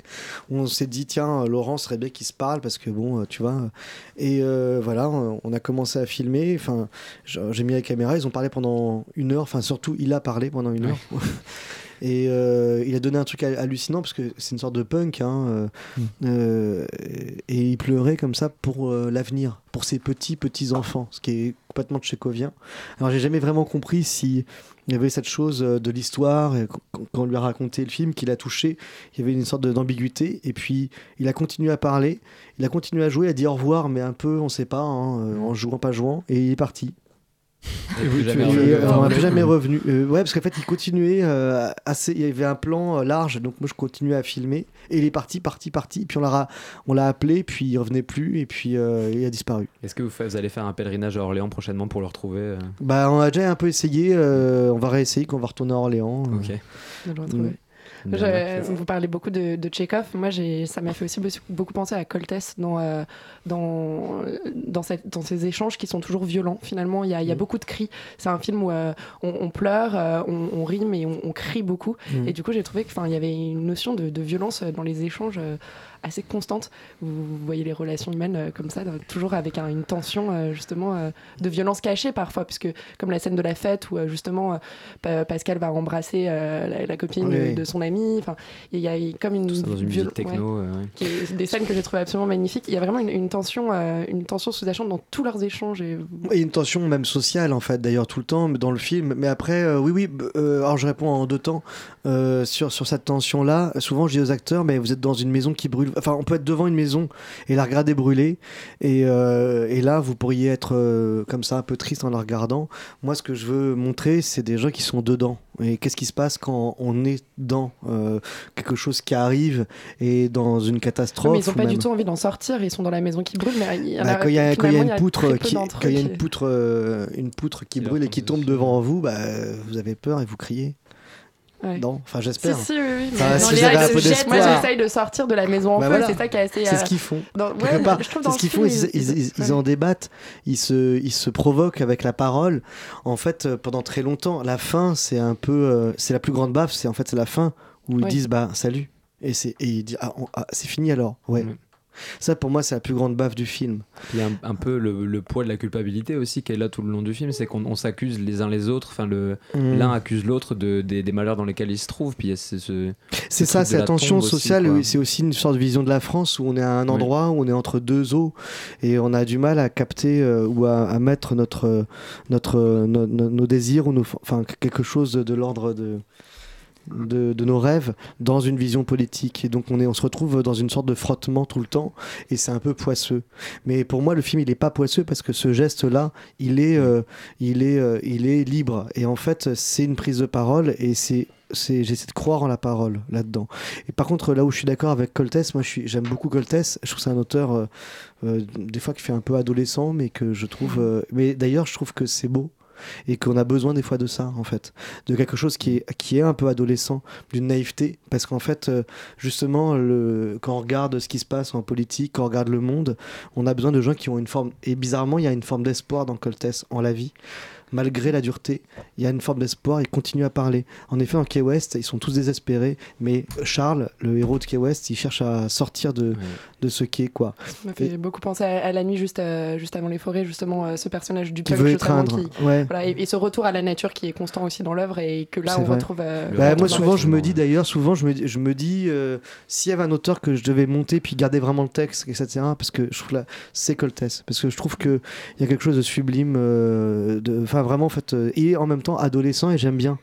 On s'est dit, tiens, Laurent serait bien qu'il se parle parce que bon, euh, tu vois. euh, Et euh, voilà, on a commencé à filmer. Enfin, j'ai j'ai mis la caméra, ils ont parlé pendant une heure. Enfin, surtout, il a parlé pendant une heure. Et euh, il a donné un truc ha- hallucinant parce que c'est une sorte de punk. Hein, euh, euh, et il pleurait comme ça pour l'avenir, pour ses petits petits enfants, ce qui est complètement tchécovien. Alors j'ai jamais vraiment compris si il y avait cette chose de l'histoire quand- on lui a raconté le film qu'il a touché, il y avait une sorte d'ambiguïté. Et puis il a continué à parler, il a continué à jouer, à dire au revoir, mais un peu, on sait pas, hein, euh, en jouant pas jouant, et il est parti. Et euh, on n'a plus jamais revenu. Euh, ouais, parce qu'en fait, il continuait euh, assez. Il y avait un plan euh, large, donc moi je continuais à filmer. Et il est parti, parti, parti. Puis on l'a, on l'a appelé, puis il revenait plus, et puis euh, il a disparu. Est-ce que vous, allez faire un pèlerinage à Orléans prochainement pour le retrouver euh? Bah, on a déjà un peu essayé. euh, on va réessayer quand on va retourner à Orléans. Ok. de le retrouver. Je- vous parlez beaucoup de, de Tchekhov. Moi, ça m'a fait aussi beaucoup- penser à Coltès dans, euh, dans, dans, cette, dans ces échanges qui sont toujours violents. Finalement, il y a, il y a Mm. beaucoup de cris. C'est un film où euh, on, on pleure, euh, on, on rit, mais on, on crie beaucoup. Mm. Et du coup, j'ai trouvé qu'il y avait une notion de, de violence dans les échanges assez constante. Vous, vous voyez les relations humaines euh, comme ça, toujours avec un- une tension euh, justement euh, de violence cachée parfois, puisque comme la scène de la fête où euh, justement euh, Pa- Pascal va embrasser euh, la, la copine Oui, de, son ami. Enfin, il y a comme une, dans une viol- techno. ouais, euh, ouais. qui est- des scènes que j'ai trouvées absolument magnifiques. Il y a vraiment une, une tension, euh, une tension sous-jacente dans tous leurs échanges. Et... Il y a une tension même sociale en fait d'ailleurs tout le temps dans le film. Mais après, euh, oui, oui. euh, alors je réponds en deux temps Euh, sur sur cette tension là. Souvent je dis aux acteurs, mais vous êtes dans une maison qui brûle. Enfin, on peut être devant une maison et la regarder brûler. Et, euh, et là, vous pourriez être euh, comme ça un peu triste en la regardant. Moi, ce que je veux montrer, c'est des gens qui sont dedans. Et qu'est-ce qui se passe quand on est dans euh, quelque chose qui arrive et dans une catastrophe mais ils n'ont pas du tout envie d'en sortir. Ils sont dans la maison qui brûle. Mais il y en bah, a, quand il y a, une poutre qui, d'entre quand il y a eux une poutre, euh, une poutre qui brûle et qui tombe devant vous, bah, vous avez peur et vous criez. Ouais. Non, enfin j'espère. si, oui, oui. Enfin, si les un peu de jet, Moi, j'essaye de sortir de la maison en Bah feu. voilà. C'est ça qui est assez. C'est euh, ce qu'ils font. dans- Quelque ouais, part. je trouve C'est ce qu'ils font. Ils, ils- ils- ils ouais. en débattent. Ils se, ils se provoquent avec la parole. En fait, euh, pendant très longtemps, la fin, c'est un peu, euh, c'est la plus grande baffe. C'est en fait c'est la fin où ils Ouais. disent bah salut et c'est et ils disent ah, on- ah, c'est fini alors. Ouais. Ça pour moi c'est la plus grande baffe du film. Il y a un, un peu le, le poids de la culpabilité aussi qui est là tout le long du film, c'est qu'on on s'accuse les uns les autres, enfin Mm. l'un accuse l'autre de, des, des malheurs dans lesquels il se trouve, puis a ce, ce- C'est ça, c'est la tension sociale, c'est aussi une sorte de vision de la France où on est à un Oui. endroit où on est entre deux eaux et on a du mal à capter euh, ou à, à mettre notre, notre, no- no- nos désirs ou nos, enfin quelque chose de, de l'ordre de, de, nos rêves dans une vision politique. Et donc on, est, on se retrouve dans une sorte de frottement tout le temps et c'est un peu poisseux. Mais pour moi, le film, il n'est pas poisseux parce que ce geste-là, il, est, euh, il, euh, il est libre. Et en fait, c'est une prise de parole et c'est j'essaie de croire en la parole là-dedans. Et par contre, là où je suis d'accord avec Coltès, moi j'aime beaucoup Coltès. Je trouve que c'est un auteur euh, des fois qui fait un peu adolescent, mais que je trouve. mais d'ailleurs, je trouve que c'est beau. Et qu'on a besoin des fois de ça en fait, de quelque chose qui est qui est un peu adolescent, d'une naïveté, parce qu'en fait euh, justement quand on regarde ce qui se passe en politique, quand on regarde le monde, on a besoin de gens qui ont une forme et bizarrement il y a une forme d'espoir dans Coltès en la vie malgré la dureté, il y a une forme d'espoir, il continue à parler. En effet, en Key West, ils sont tous désespérés, mais Charles, le héros de Key West, il cherche à sortir de, de ce qu'est, quoi. Ça me fait beaucoup penser à, à la nuit juste, euh, juste avant les forêts, justement, euh, ce personnage du Qui punk veut justement, étreindre, qui- ouais. voilà, et, et ce retour à la nature qui est constant aussi dans l'œuvre et que là on vrai. retrouve. euh, Bah, on moi, souvent, je me dis d'ailleurs, souvent, je me, dis- je me dis, euh, s'il y avait un auteur que je devais monter, puis garder vraiment le texte, etc., parce que je trouve là, c'est Coltès. Parce que je trouve qu'il y a quelque chose de sublime, euh, de- enfin, vraiment, en fait, euh, et en même temps adolescent, et j'aime bien.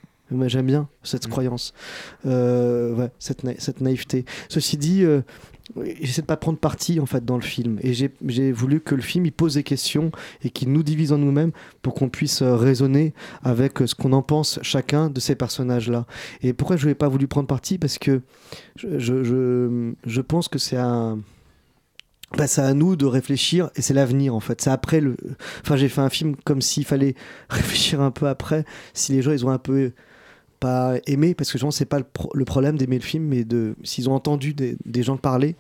J'aime bien cette croyance, euh, ouais, cette, na- cette naïveté. Ceci dit, euh, j'essaie de pas prendre parti en fait dans le film, et j'ai- voulu que le film il pose des questions et qu'il nous divise en nous-mêmes pour qu'on puisse euh, raisonner avec ce qu'on en pense chacun de ces personnages-là. Et pourquoi je n'ai pas voulu prendre parti? Parce que je, je, je, je pense que c'est un bah, c'est à nous de réfléchir et c'est l'avenir en fait. C'est après le. Enfin, j'ai fait un film comme s'il fallait réfléchir un peu après si les gens ils ont un peu pas aimé parce que je pense que c'est pas le, pro- le problème d'aimer le film mais de s'ils ont entendu des, des gens parler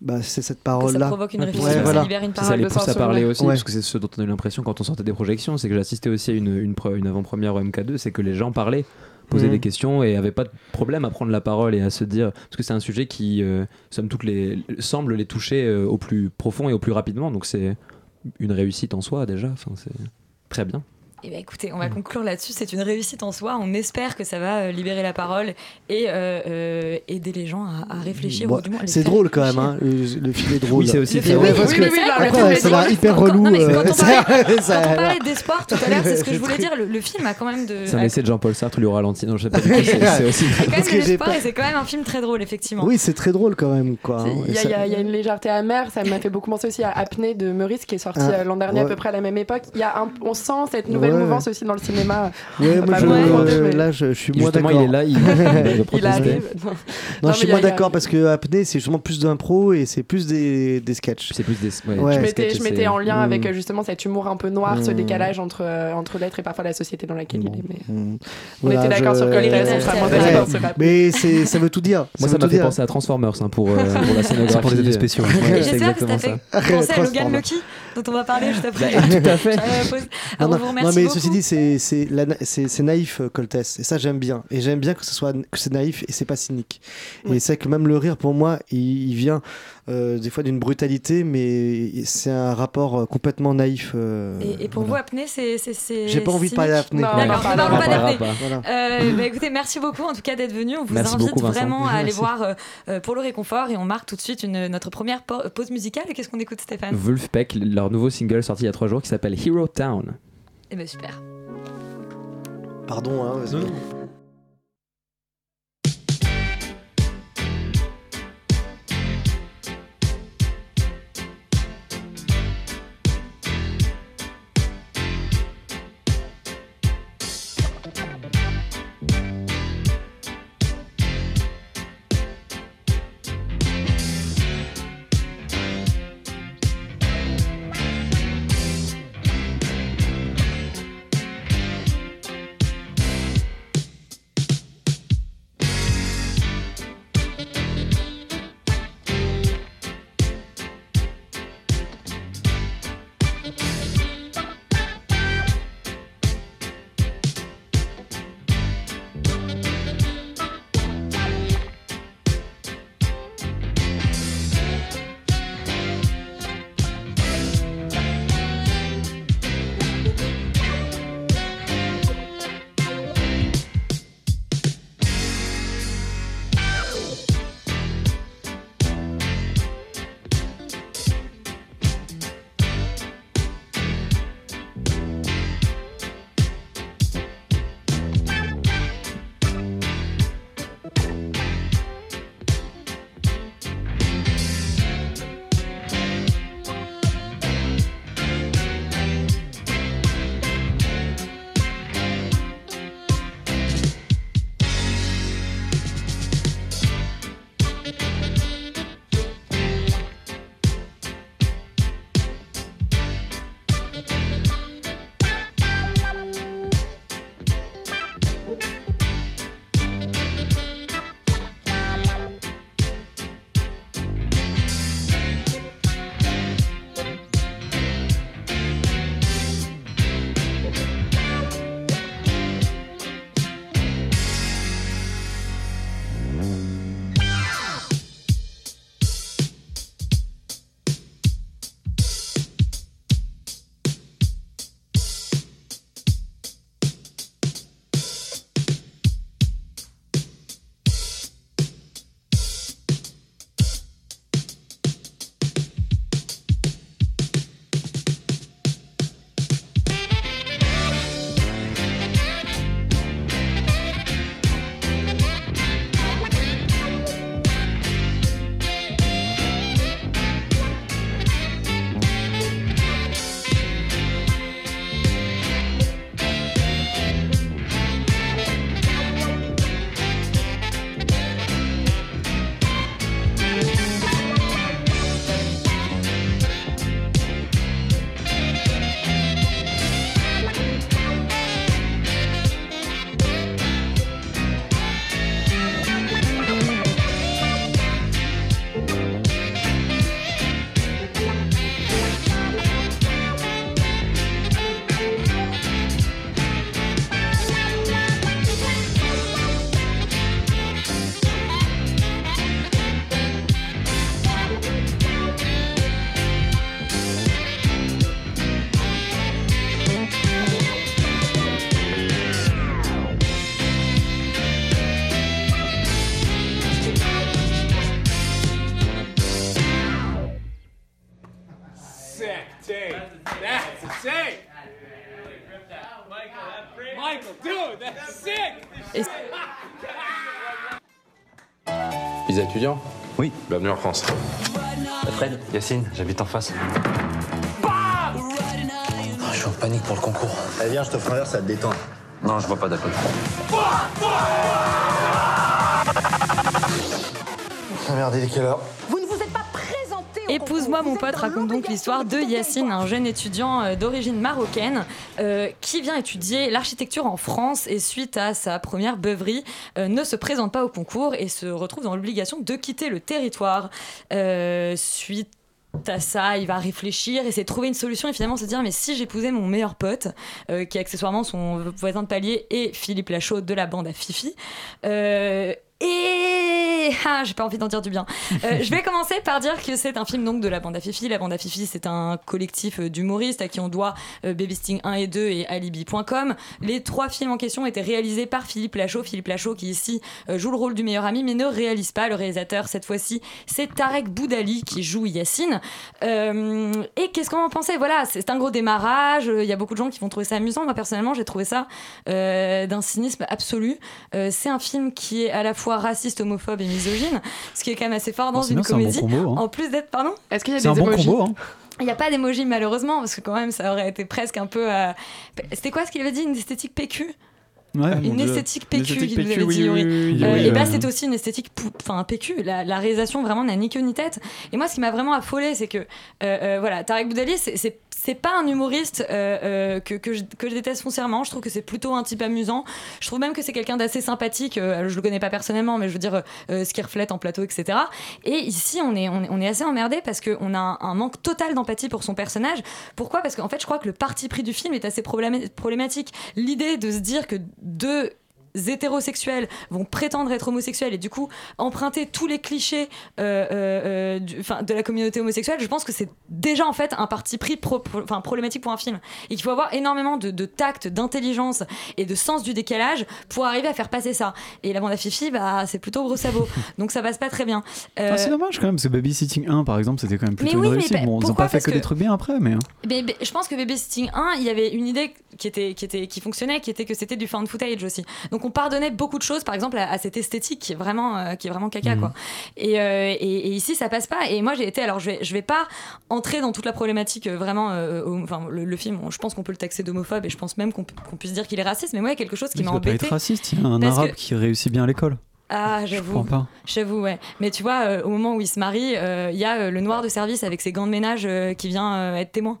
bah c'est cette parole là provoque une réflexion, ça libère une Ça, parole les de pousse à parler aussi, Ouais. parce que c'est ce dont on a eu l'impression quand on sortait des projections. C'est que j'assistais aussi à une, une, une avant-première au MK2, c'est que les gens parlaient, posaient Mhm. des questions et avaient pas de problème à prendre la parole et à se dire. Parce que c'est un sujet qui, euh, somme toute, les, semble les toucher euh, au plus profond et au plus rapidement. Donc c'est une réussite en soi déjà. Enfin, c'est très bien. Eh ben, écoutez, on va conclure là-dessus. C'est une réussite en soi. On espère que ça va euh, libérer la parole et euh, euh, aider les gens à, à réfléchir. Bon, ou du moins à les c'est drôle quand même, hein. le, le film est drôle. Oui, c'est aussi drôle. oui, parce oui, que oui, oui, le après, film est ça a l'air drôle. hyper Quand- relou. non, mais euh, quand on ça- parlait- ça- Quand on parlait d'espoir tout à l'heure, c'est ce que je voulais C'est dire. Le, le film a quand même de. C'est un essai de Jean-Paul Sartre, lui au ralenti. Non, je sais pas du tout. C'est c'est aussi. c'est quand même un film très drôle, effectivement. Oui, c'est très drôle quand même, quoi. hein. Il y, a- ça- une légèreté amère, ça m'a fait beaucoup penser aussi à Apnée de Meurice qui est sorti Ah, euh, l'an dernier à ouais. peu près à la même époque. Il y a un, on sent cette nouvelle Ouais. mouvance aussi dans le cinéma. Ouais, moi, je- euh, là, je, je suis moins Justement, d'accord. il est là, il, il arrive. Non, Non, je suis moins d'accord parce que Apnée, c'est justement plus d'impro et c'est plus des, des sketchs. C'est plus des. ouais, Ouais. Je mettais, je mettais en lien avec Mm. euh, justement cet humour un peu noir, ce Mm. décalage entre, euh, entre l'être et parfois la société dans laquelle il est. Mais... Mm. On était d'accord sur Coltès, Coltès, on on sera sera moins moins d'accord d'accord Ouais. sur Apnée. Mais ça veut tout dire. Moi, ça veut m'a tout fait penser à Transformers hein, pour, euh, pour la scénographie. Pour les effets spéciaux. Et c'est J'espère que ça fait ça. penser à Logan. Lucky, dont on va parler juste après. Bah, tout à fait. Euh, Non, Alors, non, on vous non, remercie mais beaucoup. ceci dit, c'est c'est c'est naïf, euh, Coltès. Et ça, j'aime bien. Et j'aime bien que ce soit que c'est naïf et c'est pas cynique. Et c'est que même le rire, pour moi, il, il vient euh, des fois d'une brutalité, mais c'est un rapport euh, complètement naïf. euh, Et, et pour voilà. vous, apnée, c'est. c'est- c'est J'ai pas envie de parler d'apnée. Même. D'accord, pas d'apnée. Voilà. Euh, bah, écoutez, merci beaucoup en tout cas d'être venu. On vous Merci invite beaucoup, vraiment à aller Merci. voir pour le réconfort et on marque tout de suite une, notre première pa- pause musicale. Qu'est-ce qu'on écoute, Stéphane? Wolfpack, leur nouveau single sorti il y a trois jours qui s'appelle Hero Town. Eh ben super. Pardon, hein, Bienvenue en France. Fred, Yacine, j'habite en face. je suis en panique pour le concours. Allez, viens, je te ferai un verre, ça te détend. Non, je vois pas d'accord. Ah merde, il est quelle heure? Mon pote raconte donc l'histoire de Yacine, un jeune étudiant euh, d'origine marocaine euh, qui vient étudier l'architecture en France et suite à sa première beuverie euh, ne se présente pas au concours et se retrouve dans l'obligation de quitter le territoire. Euh, suite à ça, il va réfléchir, essayer de trouver une solution et finalement se dire mais si j'épousais mon meilleur pote, euh, qui est accessoirement son voisin de palier et Philippe Lachaud de la bande à Fifi, euh, et ah, j'ai pas envie d'en dire du bien. Euh, je vais commencer par dire que c'est un film donc de la bande à Fifi. La bande à Fifi, c'est un collectif euh, d'humoristes à qui on doit euh, Baby Sting 1 et 2 et Alibi.com. Les trois films en question étaient réalisés par Philippe Lachaud. Philippe Lachaud qui ici joue le rôle du meilleur ami mais ne réalise pas. Le réalisateur cette fois-ci, c'est Tarek Boudali qui joue Yacine. Et qu'est-ce qu'on en pensait? Voilà, c'est un gros démarrage. Il y a beaucoup de gens qui vont trouver ça amusant. Moi personnellement, j'ai trouvé ça d'un cynisme absolu. C'est un film qui est à la fois raciste, homophobe et misogyne, ce qui est quand même assez fort dans Oh, une bien, c'est un bon comédie. combo, hein. En plus d'être, pardon Est-ce qu'il y a C'est un des bon emojis combo. Hein. il n'y a pas d'émoji malheureusement parce que quand même ça aurait été presque un peu. euh, C'était quoi ce qu'il avait dit Une esthétique PQ Ouais, une esthétique PQ, esthétique qu'il nous PQ, avait oui, dit. oui, oui. oui, oui, Euh, oui, et bah c'est aussi une esthétique, enfin PQ. La, la réalisation vraiment n'a ni queue ni tête. Et moi, ce qui m'a vraiment affolé, c'est que euh, euh, voilà, Tarek Boudali, c'est- c'est pas un humoriste euh, euh, que, que, je, que je déteste foncièrement. Je trouve que c'est plutôt un type amusant. Je trouve même que c'est quelqu'un d'assez sympathique. Euh, je le connais pas personnellement, mais je veux dire ce qu'il reflète en plateau, etc. Et ici, on est, on est, assez emmerdé parce qu'on a un, un manque total d'empathie pour son personnage. Pourquoi? Parce qu'en fait, je crois que le parti pris du film est assez problém- problématique. L'idée de se dire que deux hétérosexuels vont prétendre être homosexuels et du coup emprunter tous les clichés euh, euh, euh, du- de la communauté homosexuelle, je pense que c'est déjà en fait un parti pris pro- problématique pour un film. Et qu'il faut avoir énormément de, de tact, d'intelligence et de sens du décalage pour arriver à faire passer ça. Et la bande à Fifi, bah, c'est plutôt gros sabot. Donc ça passe pas très bien. Euh, Ah, c'est dommage quand même, parce que Babysitting 1 par exemple, c'était quand même plutôt Mais oui, une mais réussite. bah, bon, ils ont pourquoi pas fait que, que- des trucs bien après, mais. hein. Mais, mais je pense que Babysitting 1, il y avait une idée qui, était, qui, était, qui fonctionnait, qui était que c'était du found footage aussi. Donc on pardonnait beaucoup de choses, par exemple à, à cette esthétique qui est vraiment, euh, qui est vraiment caca. Mhm. Quoi. Et, euh, et, et ici, ça passe pas. Et moi, j'ai été. Alors, je vais, je vais pas entrer dans toute la problématique euh, vraiment. au- enfin, le, le film, je pense qu'on peut le taxer d'homophobe et je pense même qu'on peut- qu'on puisse dire qu'il est raciste. Mais moi, il y a quelque chose qui m'a doit pas embêté. être raciste, il y a un arabe que- qui réussit bien à l'école. Ah, Je j'avoue. J'avoue, ouais. Mais tu vois, euh, au moment où il se marie, euh, il y a euh, le noir de service avec ses gants de ménage qui vient être témoin.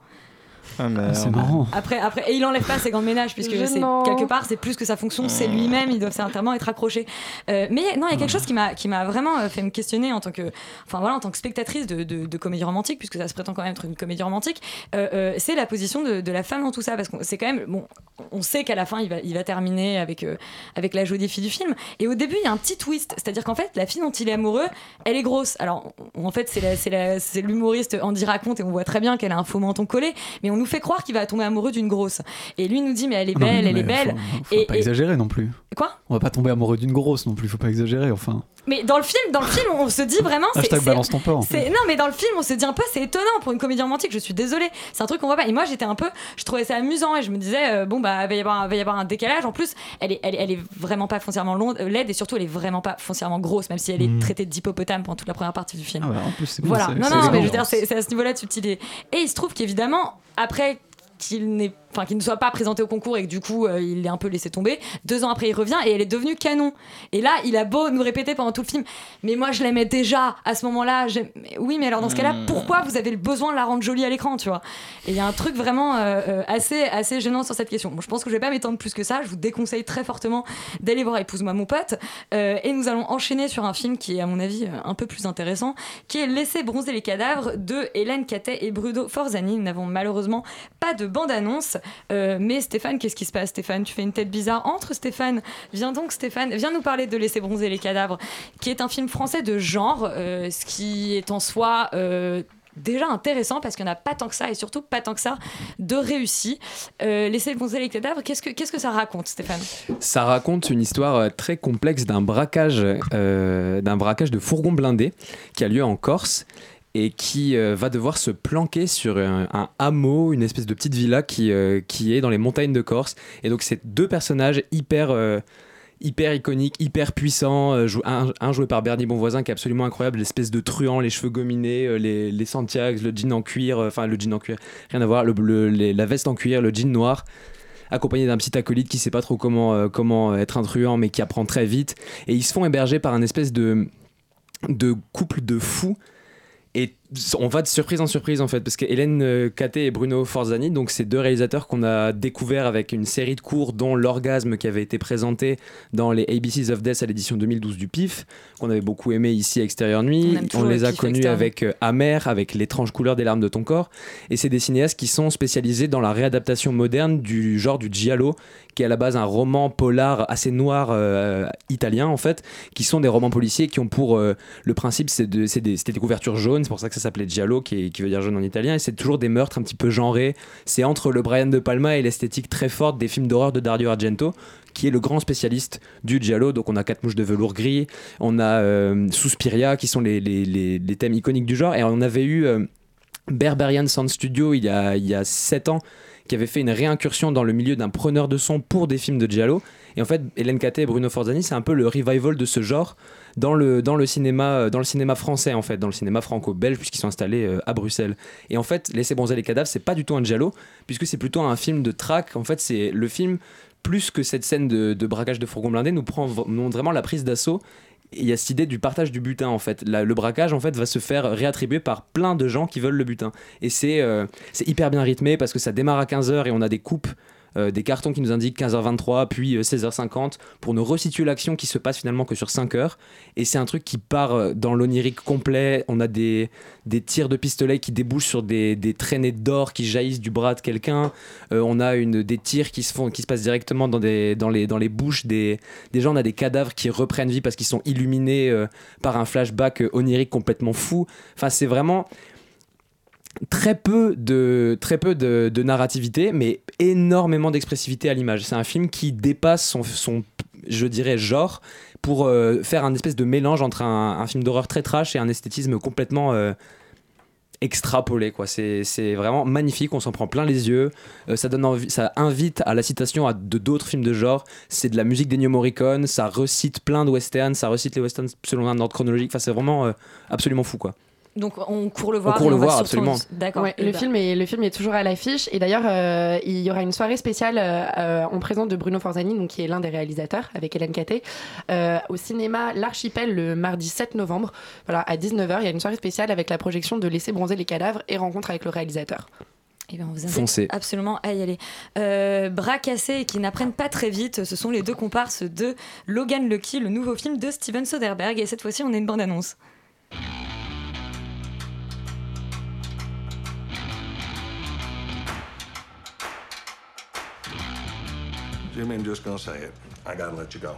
Ah, Ah, c'est marrant. Après, après, et il enlève pas ses gants de ménage puisque c'est quelque part c'est plus que sa fonction, c'est lui-même. Ils doivent certainement être accrochés. Euh, mais non, il y a quelque chose qui m'a qui m'a vraiment euh, fait me questionner en tant que, enfin voilà, en tant que spectatrice de, de, de comédie romantique, puisque ça se prétend quand même être une comédie romantique. euh, euh, c'est la position de, de la femme dans tout ça parce que c'est quand même bon. On sait qu'à la fin il va il va terminer avec euh, avec la jolie fille du film. Et au début il y a un petit twist, c'est-à-dire qu'en fait la fille dont il est amoureux, elle est grosse. Alors en fait c'est l'humoriste Andy raconte et on voit très bien qu'elle a un faux menton collé, mais on nous fait croire qu'il va tomber amoureux d'une grosse. Et lui nous dit mais elle est Ah non, belle, mais elle est faut- belle. Faut, et, pas et- exagérer non plus. Quoi? On va pas tomber amoureux d'une grosse non plus, faut pas exagérer enfin. Mais dans le film, dans le film, on se dit vraiment. c'est- Hashtag balance ton porc. Non, mais dans le film, on se dit un peu, c'est étonnant pour une comédie romantique. Je suis désolée, c'est un truc qu'on voit pas. Et moi, j'étais un peu, je trouvais ça amusant et je me disais, euh, bon bah, va y avoir, va y avoir un décalage. En plus, elle est, elle, elle est vraiment pas foncièrement longue, euh, laide et surtout, elle est vraiment pas foncièrement grosse, même si elle est Mm. traitée d'hippopotame pendant toute la première partie du film. Ah ouais, en plus c'est bien, Voilà, non, non, mais je veux dire, c'est à ce niveau-là de subtilité. Et il se trouve qu'évidemment, après qu'il n'est enfin qu'il ne soit pas présenté au concours et que du coup euh, il est un peu laissé tomber. Deux ans après il revient et elle est devenue canon. Et là il a beau nous répéter pendant tout le film mais moi je l'aimais déjà à ce moment-là. Oui mais alors dans ce cas-là Hmm. pourquoi vous avez le besoin de la rendre jolie à l'écran tu vois? Et il y a un truc vraiment euh, euh, assez assez gênant sur cette question. Bon je pense que je vais pas m'étendre plus que ça. Je vous déconseille très fortement d'aller voir épouse-moi mon pote. Euh, et nous allons enchaîner sur un film qui est à mon avis un peu plus intéressant qui est Laisser bronzer les cadavres de Hélène Catet et Bruno Forzani. Nous n'avons malheureusement pas de bande-annonce Euh, mais Stéphane qu'est-ce qui se passe Stéphane? Tu fais une tête bizarre entre Stéphane. Viens donc Stéphane. Viens nous parler de Laisser bronzer les cadavres qui est un film français de genre euh, ce qui est en soi euh, déjà intéressant parce qu'il n'y en a pas tant que ça et surtout pas tant que ça de réussi. Euh, laisser bronzer les cadavres, qu'est-ce que, que ça raconte Stéphane? Ça raconte une histoire très complexe d'un braquage, d'un braquage de fourgon blindé qui a lieu en Corse et qui euh, va devoir se planquer sur un, hameau, une espèce de petite villa qui, euh, qui est dans les montagnes de Corse. Et donc c'est deux personnages hyper, euh, hyper iconique, hyper puissant, jou- un, joué par Bernie Bonvoisin qui est absolument incroyable, l'espèce de truand, les cheveux gominés, les, les Santiago, le jean en cuir, enfin le jean en cuir, rien à voir, le, le- la veste en cuir, le jean noir accompagné d'un petit acolyte qui sait pas trop comment, comment être un truand mais qui apprend très vite et ils se font héberger par un espèce de couple de fous et on va de surprise en surprise en fait, parce que Hélène euh, Caté et Bruno Forzani, donc ces deux réalisateurs qu'on a découverts avec une série de cours, dont l'orgasme qui avait été présenté dans les ABCs of Death à l'édition 2012 du PIF, qu'on avait beaucoup aimé ici à Extérieur Nuit. On les le a connus avec euh, Amer, avec L'étrange couleur des larmes de ton corps. Et c'est des cinéastes qui sont spécialisés dans la réadaptation moderne du genre du giallo, qui est à la base un roman polar assez noir euh, italien en fait, qui sont des romans policiers qui ont pour euh, le principe c'est de, des, c'était des couvertures jaunes, c'est pour ça que ça s'appelait giallo, qui, veut dire jaune en italien, et c'est toujours des meurtres un petit peu genrés. C'est entre le Brian de Palma et l'esthétique très forte des films d'horreur de Dario Argento, qui est le grand spécialiste du giallo. Donc on a quatre mouches de velours gris, on a euh, Suspiria, qui sont les- les thèmes iconiques du genre, et on avait eu euh, Berberian Sound Studio il y a, il y a 7 ans qui avait fait une réincursion dans le milieu d'un preneur de son pour des films de giallo. Et en fait, Hélène Caté et Bruno Forzani, c'est un peu le revival de ce genre dans le, dans le, cinéma, euh, dans le cinéma français, en fait, dans le cinéma franco-belge, puisqu'ils sont installés euh, à Bruxelles. Et en fait, Laissez bronzer les cadavres, c'est pas du tout un giallo, puisque c'est plutôt un film de traque. En fait, c'est le film, plus que cette scène de, braquage de fourgon blindé, nous prend vraiment la prise d'assaut il y a cette idée du partage du butin en fait. Le braquage en fait va se faire réattribuer par plein de gens qui veulent le butin. Et c'est euh, c'est hyper bien rythmé parce que ça démarre à 15h et on a des coupes. Euh, des cartons qui nous indiquent 15h23 puis euh, 16h50 pour nous resituer l'action qui se passe finalement que sur 5 heures. Et c'est un truc qui part euh, dans l'onirique complet. On a des, des tirs de pistolet qui débouchent sur des, des traînées d'or qui jaillissent du bras de quelqu'un. Euh, on a une, des tirs qui se font qui se passent directement dans, des, dans, les, dans les bouches des, des gens. On a des cadavres qui reprennent vie parce qu'ils sont illuminés euh, par un flashback euh, onirique complètement fou. Enfin c'est vraiment très peu de très peu de, de narrativité mais énormément d'expressivité à l'image. C'est un film qui dépasse son, son je dirais genre pour euh, faire un espèce de mélange entre un, un film d'horreur très trash et un esthétisme complètement euh, extrapolé quoi. C'est vraiment magnifique on s'en prend plein les yeux. Euh, ça donne ça invite à la citation à de d'autres films de genre. C'est de la musique d'Ennio Morricone ça recite plein de westerns ça recite les westerns selon un ordre chronologique. Enfin c'est vraiment absolument fou quoi Donc on court le voir. court et le va voir, absolument. D'accord. Ouais, Eh le, ben, film est, le film est toujours à l'affiche. Et d'ailleurs, euh, il y aura une soirée spéciale euh, euh, en présence de Bruno Forzani, donc, qui est l'un des réalisateurs, avec Hélène Caté, euh, au cinéma L'Archipel le mardi 7 novembre. Voilà, à 19h, il y a une soirée spéciale avec la projection de Laisser bronzer les cadavres et rencontre avec le réalisateur. Eh ben, on vous invite absolument à y aller. Euh, Bras cassés et qui n'apprennent pas très vite, ce sont les deux comparses de Logan Lucky, le nouveau film de Steven Soderbergh. Et cette fois-ci, on a une bande-annonce. Jimmy, I'm just gonna say it. I gotta let you go.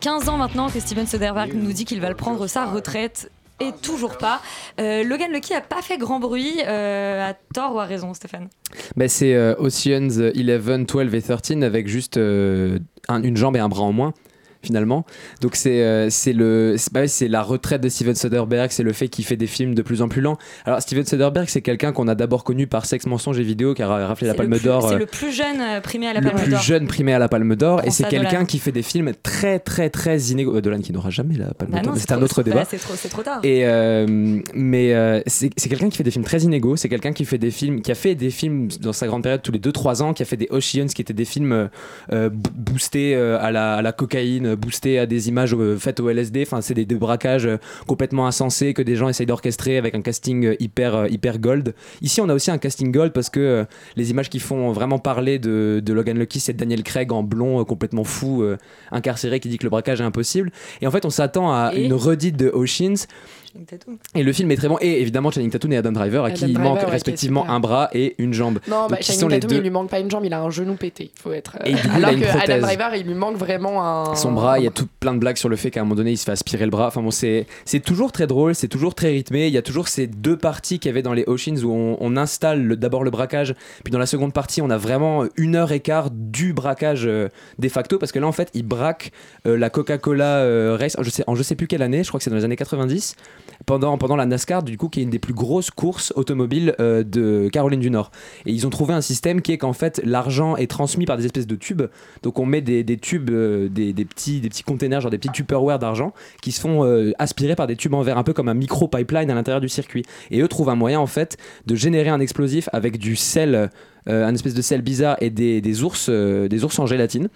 15 ans maintenant que Steven Soderbergh nous dit qu'il va le prendre sa retraite. Et toujours pas. Euh, Logan Lucky a pas fait grand bruit, euh, à tort ou à raison, Stéphane? Bah, c'est euh, Oceans 11, 12 et 13 avec juste euh, un- une jambe et un bras en moins finalement. Donc c'est euh, c'est le c'est bah ouais, la retraite de Steven Soderbergh, c'est le fait qu'il fait des films de plus en plus lents. Alors Steven Soderbergh, c'est quelqu'un qu'on a d'abord connu par Sexe, mensonge et vidéo qui a raflé la le Palme plus- d'Or. C'est euh, le plus jeune euh, primé à la le Palme plus d'Or. jeune primé à la Palme d'Or et c'est quelqu'un qui fait des films très très très inégaux euh, Dolan qui n'aura jamais la Palme Bah d'Or c'est un autre bah, débat c'est trop, c'est trop tard. et euh, mais c'est quelqu'un qui fait des films très inégaux c'est quelqu'un qui fait des films qui a fait des films dans sa grande période tous les 2-3 ans qui a fait des Oceans qui étaient des films bo- boostés à, la, à la cocaïne boostés à des images euh, faites au LSD enfin c'est des, braquages euh, complètement insensés que des gens essayent d'orchestrer avec un casting euh, hyper euh, hyper gold. Ici on a aussi un casting gold parce que euh, les images qui font vraiment parler de, de Logan Lucky c'est Daniel Craig en blond euh, complètement fou euh, incarcéré qui dit que le braquage est impossible. Et en fait on s'attend à Et une redite de Oceans Et le film est très bon. Et évidemment, Channing Tatum et Adam Driver, à Adam qui il Driver, manque ouais, respectivement un bras et une jambe. Non, Donc, bah, qui Channing sont les Tatum, deux. il lui manque pas une jambe, il a un genou pété. Faut être. euh, Et du coup, il a Alors que Adam. Driver, il lui manque vraiment un. Son bras, il y a tout plein de blagues sur le fait qu'à un moment donné, il se fait aspirer le bras. Enfin bon, c'est c'est toujours très drôle, c'est toujours très rythmé. Il y a toujours ces deux parties qu'il y avait dans les Oceans où on, on installe le- d'abord le braquage, puis dans la seconde partie, on a vraiment une heure et quart du braquage euh, de facto, parce que là, en fait, il braque euh, la Coca-Cola euh, Race, je sais, en je sais plus quelle année, je crois que c'est dans les années 90. Pendant, pendant la NASCAR, du coup, qui est une des plus grosses courses automobiles euh, de Caroline du Nord. Et ils ont trouvé un système qui est qu'en fait, l'argent est transmis par des espèces de tubes. Donc on met des, des tubes, euh, des, des petits, des petits containers, genre des petits Tupperware d'argent, qui se font euh, aspirer par des tubes en verre, un peu comme un micro-pipeline à l'intérieur du circuit. Et eux trouvent un moyen, en fait, de générer un explosif avec du sel, un espèce de sel bizarre et des, des ours, des ours en gélatine.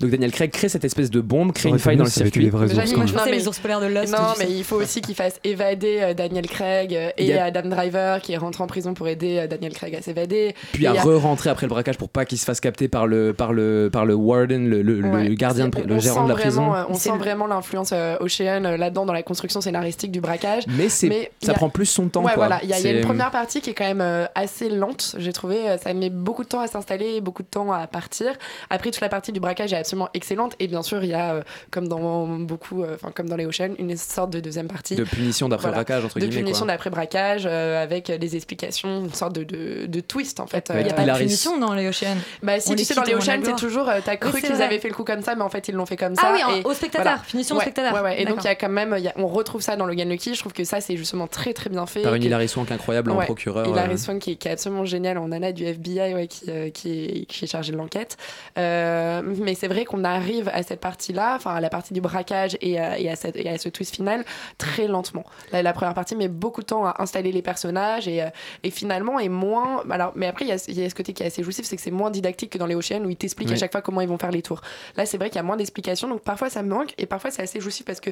Donc Daniel Craig crée cette espèce de bombe, crée une faille dans le circuit. mais- les ours polaires de Lost. Non, mais il faut aussi qu'il fasse évader euh, Daniel Craig euh, et Adam Driver qui rentre en prison pour aider euh, Daniel Craig à s'évader. Puis Et à re-rentrer après le braquage pour pas qu'il se fasse capter par le, par le, par le warden, le, le- le Ouais. gardien, le gérant de la prison. on sent le- vraiment l'influence euh, Ocean là-dedans dans la construction scénaristique du braquage. Mais, c'est, ça prend plus son temps. ouais, voilà. Il y, a- il y a une première partie qui est quand même euh, assez lente, j'ai trouvé. Ça met beaucoup de temps à s'installer, beaucoup de temps à partir. Après, toute la partie du braquage est absolument excellente. Et bien sûr, il y a, euh, comme dans beaucoup, euh, enfin, comme dans les Ocean, une sorte de deuxième partie. De punition d'après Voilà. braquage, entre de guillemets. punition quoi. d'après braquage euh, avec des explications, une sorte de, de, de twist en fait. Il n'y a pas de punition dans les Ocean. Bah si On tu sais dans les Ocean c'est toujours euh, t'as cru Oui, qu'ils avaient fait le coup comme ça mais en fait ils l'ont fait comme Ah ça. oui, en- et au spectateur, voilà. punition au spectateur. Ouais, ouais. Et donc il y a quand même il y a- on retrouve ça dans Logan Lucky. Je trouve que ça c'est justement très très bien fait. Par une Hilary Swank incroyable en procureur. Hilary Swank qui, est- qui est absolument génial en Nana du FBI qui, qui, est, qui est chargé de l'enquête. Mais c'est vrai qu'on arrive à cette partie-là, enfin à la partie du braquage et à, et à cette- et à ce twist final très lentement. La première partie met beaucoup de temps à installer les personnages et, euh, et finalement est moins. Alors, mais après, il y, a- il y a ce côté qui est assez jouissif, c'est que c'est moins didactique que dans les Ocean où ils t'expliquent à chaque fois comment ils vont faire les tours. Là, c'est vrai qu'il y a moins d'explications, donc parfois ça me manque et parfois c'est assez jouissif parce que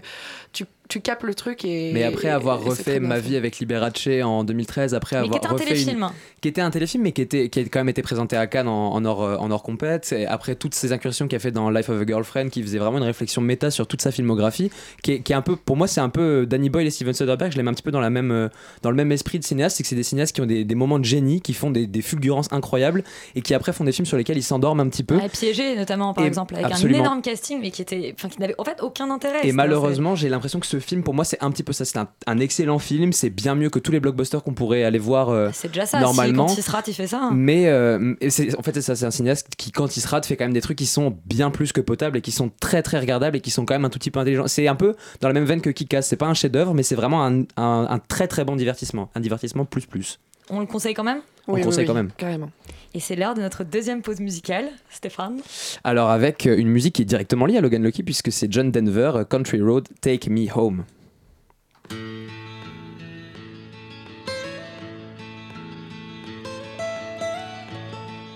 tu, tu capes le truc et. Mais après avoir refait Ma vie avec Liberace en 2013, après Mais qui avoir était un refait téléfilm. une... qui était un téléfilm, mais qui était qui a quand même été présenté à Cannes en, en hors euh, en hors compète. Et après toutes ces incursions qu'il a fait dans Life of a Girlfriend, qui faisait vraiment une réflexion méta sur toute sa filmographie, qui est, qui est un peu, pour moi, c'est un peu euh, Danny Boyle et Steven Soderbergh. Je l'aime un petit peu dans la même euh, dans le même esprit de cinéaste, c'est que c'est des cinéastes qui ont des, des moments de génie, qui font des, des fulgurances incroyables et qui après font des films sur lesquels ils s'endorment un petit peu. Ouais, piégé notamment par Et exemple avec absolument. un énorme casting mais qui était enfin qui n'avait en fait aucun intérêt Et malheureusement, j'ai l'impression que ce film, pour moi, c'est un petit peu ça. C'est un, un excellent film. C'est bien mieux que tous les blockbusters qu'on pourrait aller voir euh, c'est déjà ça normalement. si, quand il se rate il fait ça hein. Mais euh, en fait, c'est un cinéaste qui, quand il se rate, fait quand même des trucs qui sont bien plus que potables et qui sont très très regardables et qui sont quand même un tout petit peu intelligents. C'est un peu dans la même veine que Kick-Ass. C'est pas un chef-d'œuvre, mais c'est vraiment un, un- un très très bon divertissement. Un divertissement plus plus. on le conseille quand même? On conseille quand même. Carrément. et c'est l'heure de notre deuxième pause musicale Stéphane Alors, avec euh, une musique qui est directement liée à Logan Lucky, puisque c'est John Denver, euh, Country Road, Take Me Home.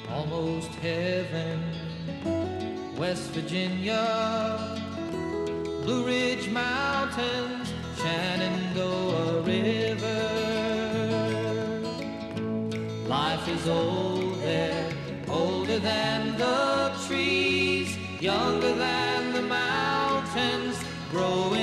almost heaven. West Virginia, Blue Ridge Mountains, Shenandoah River. Life is old there, older than the trees, younger than the mountains, growing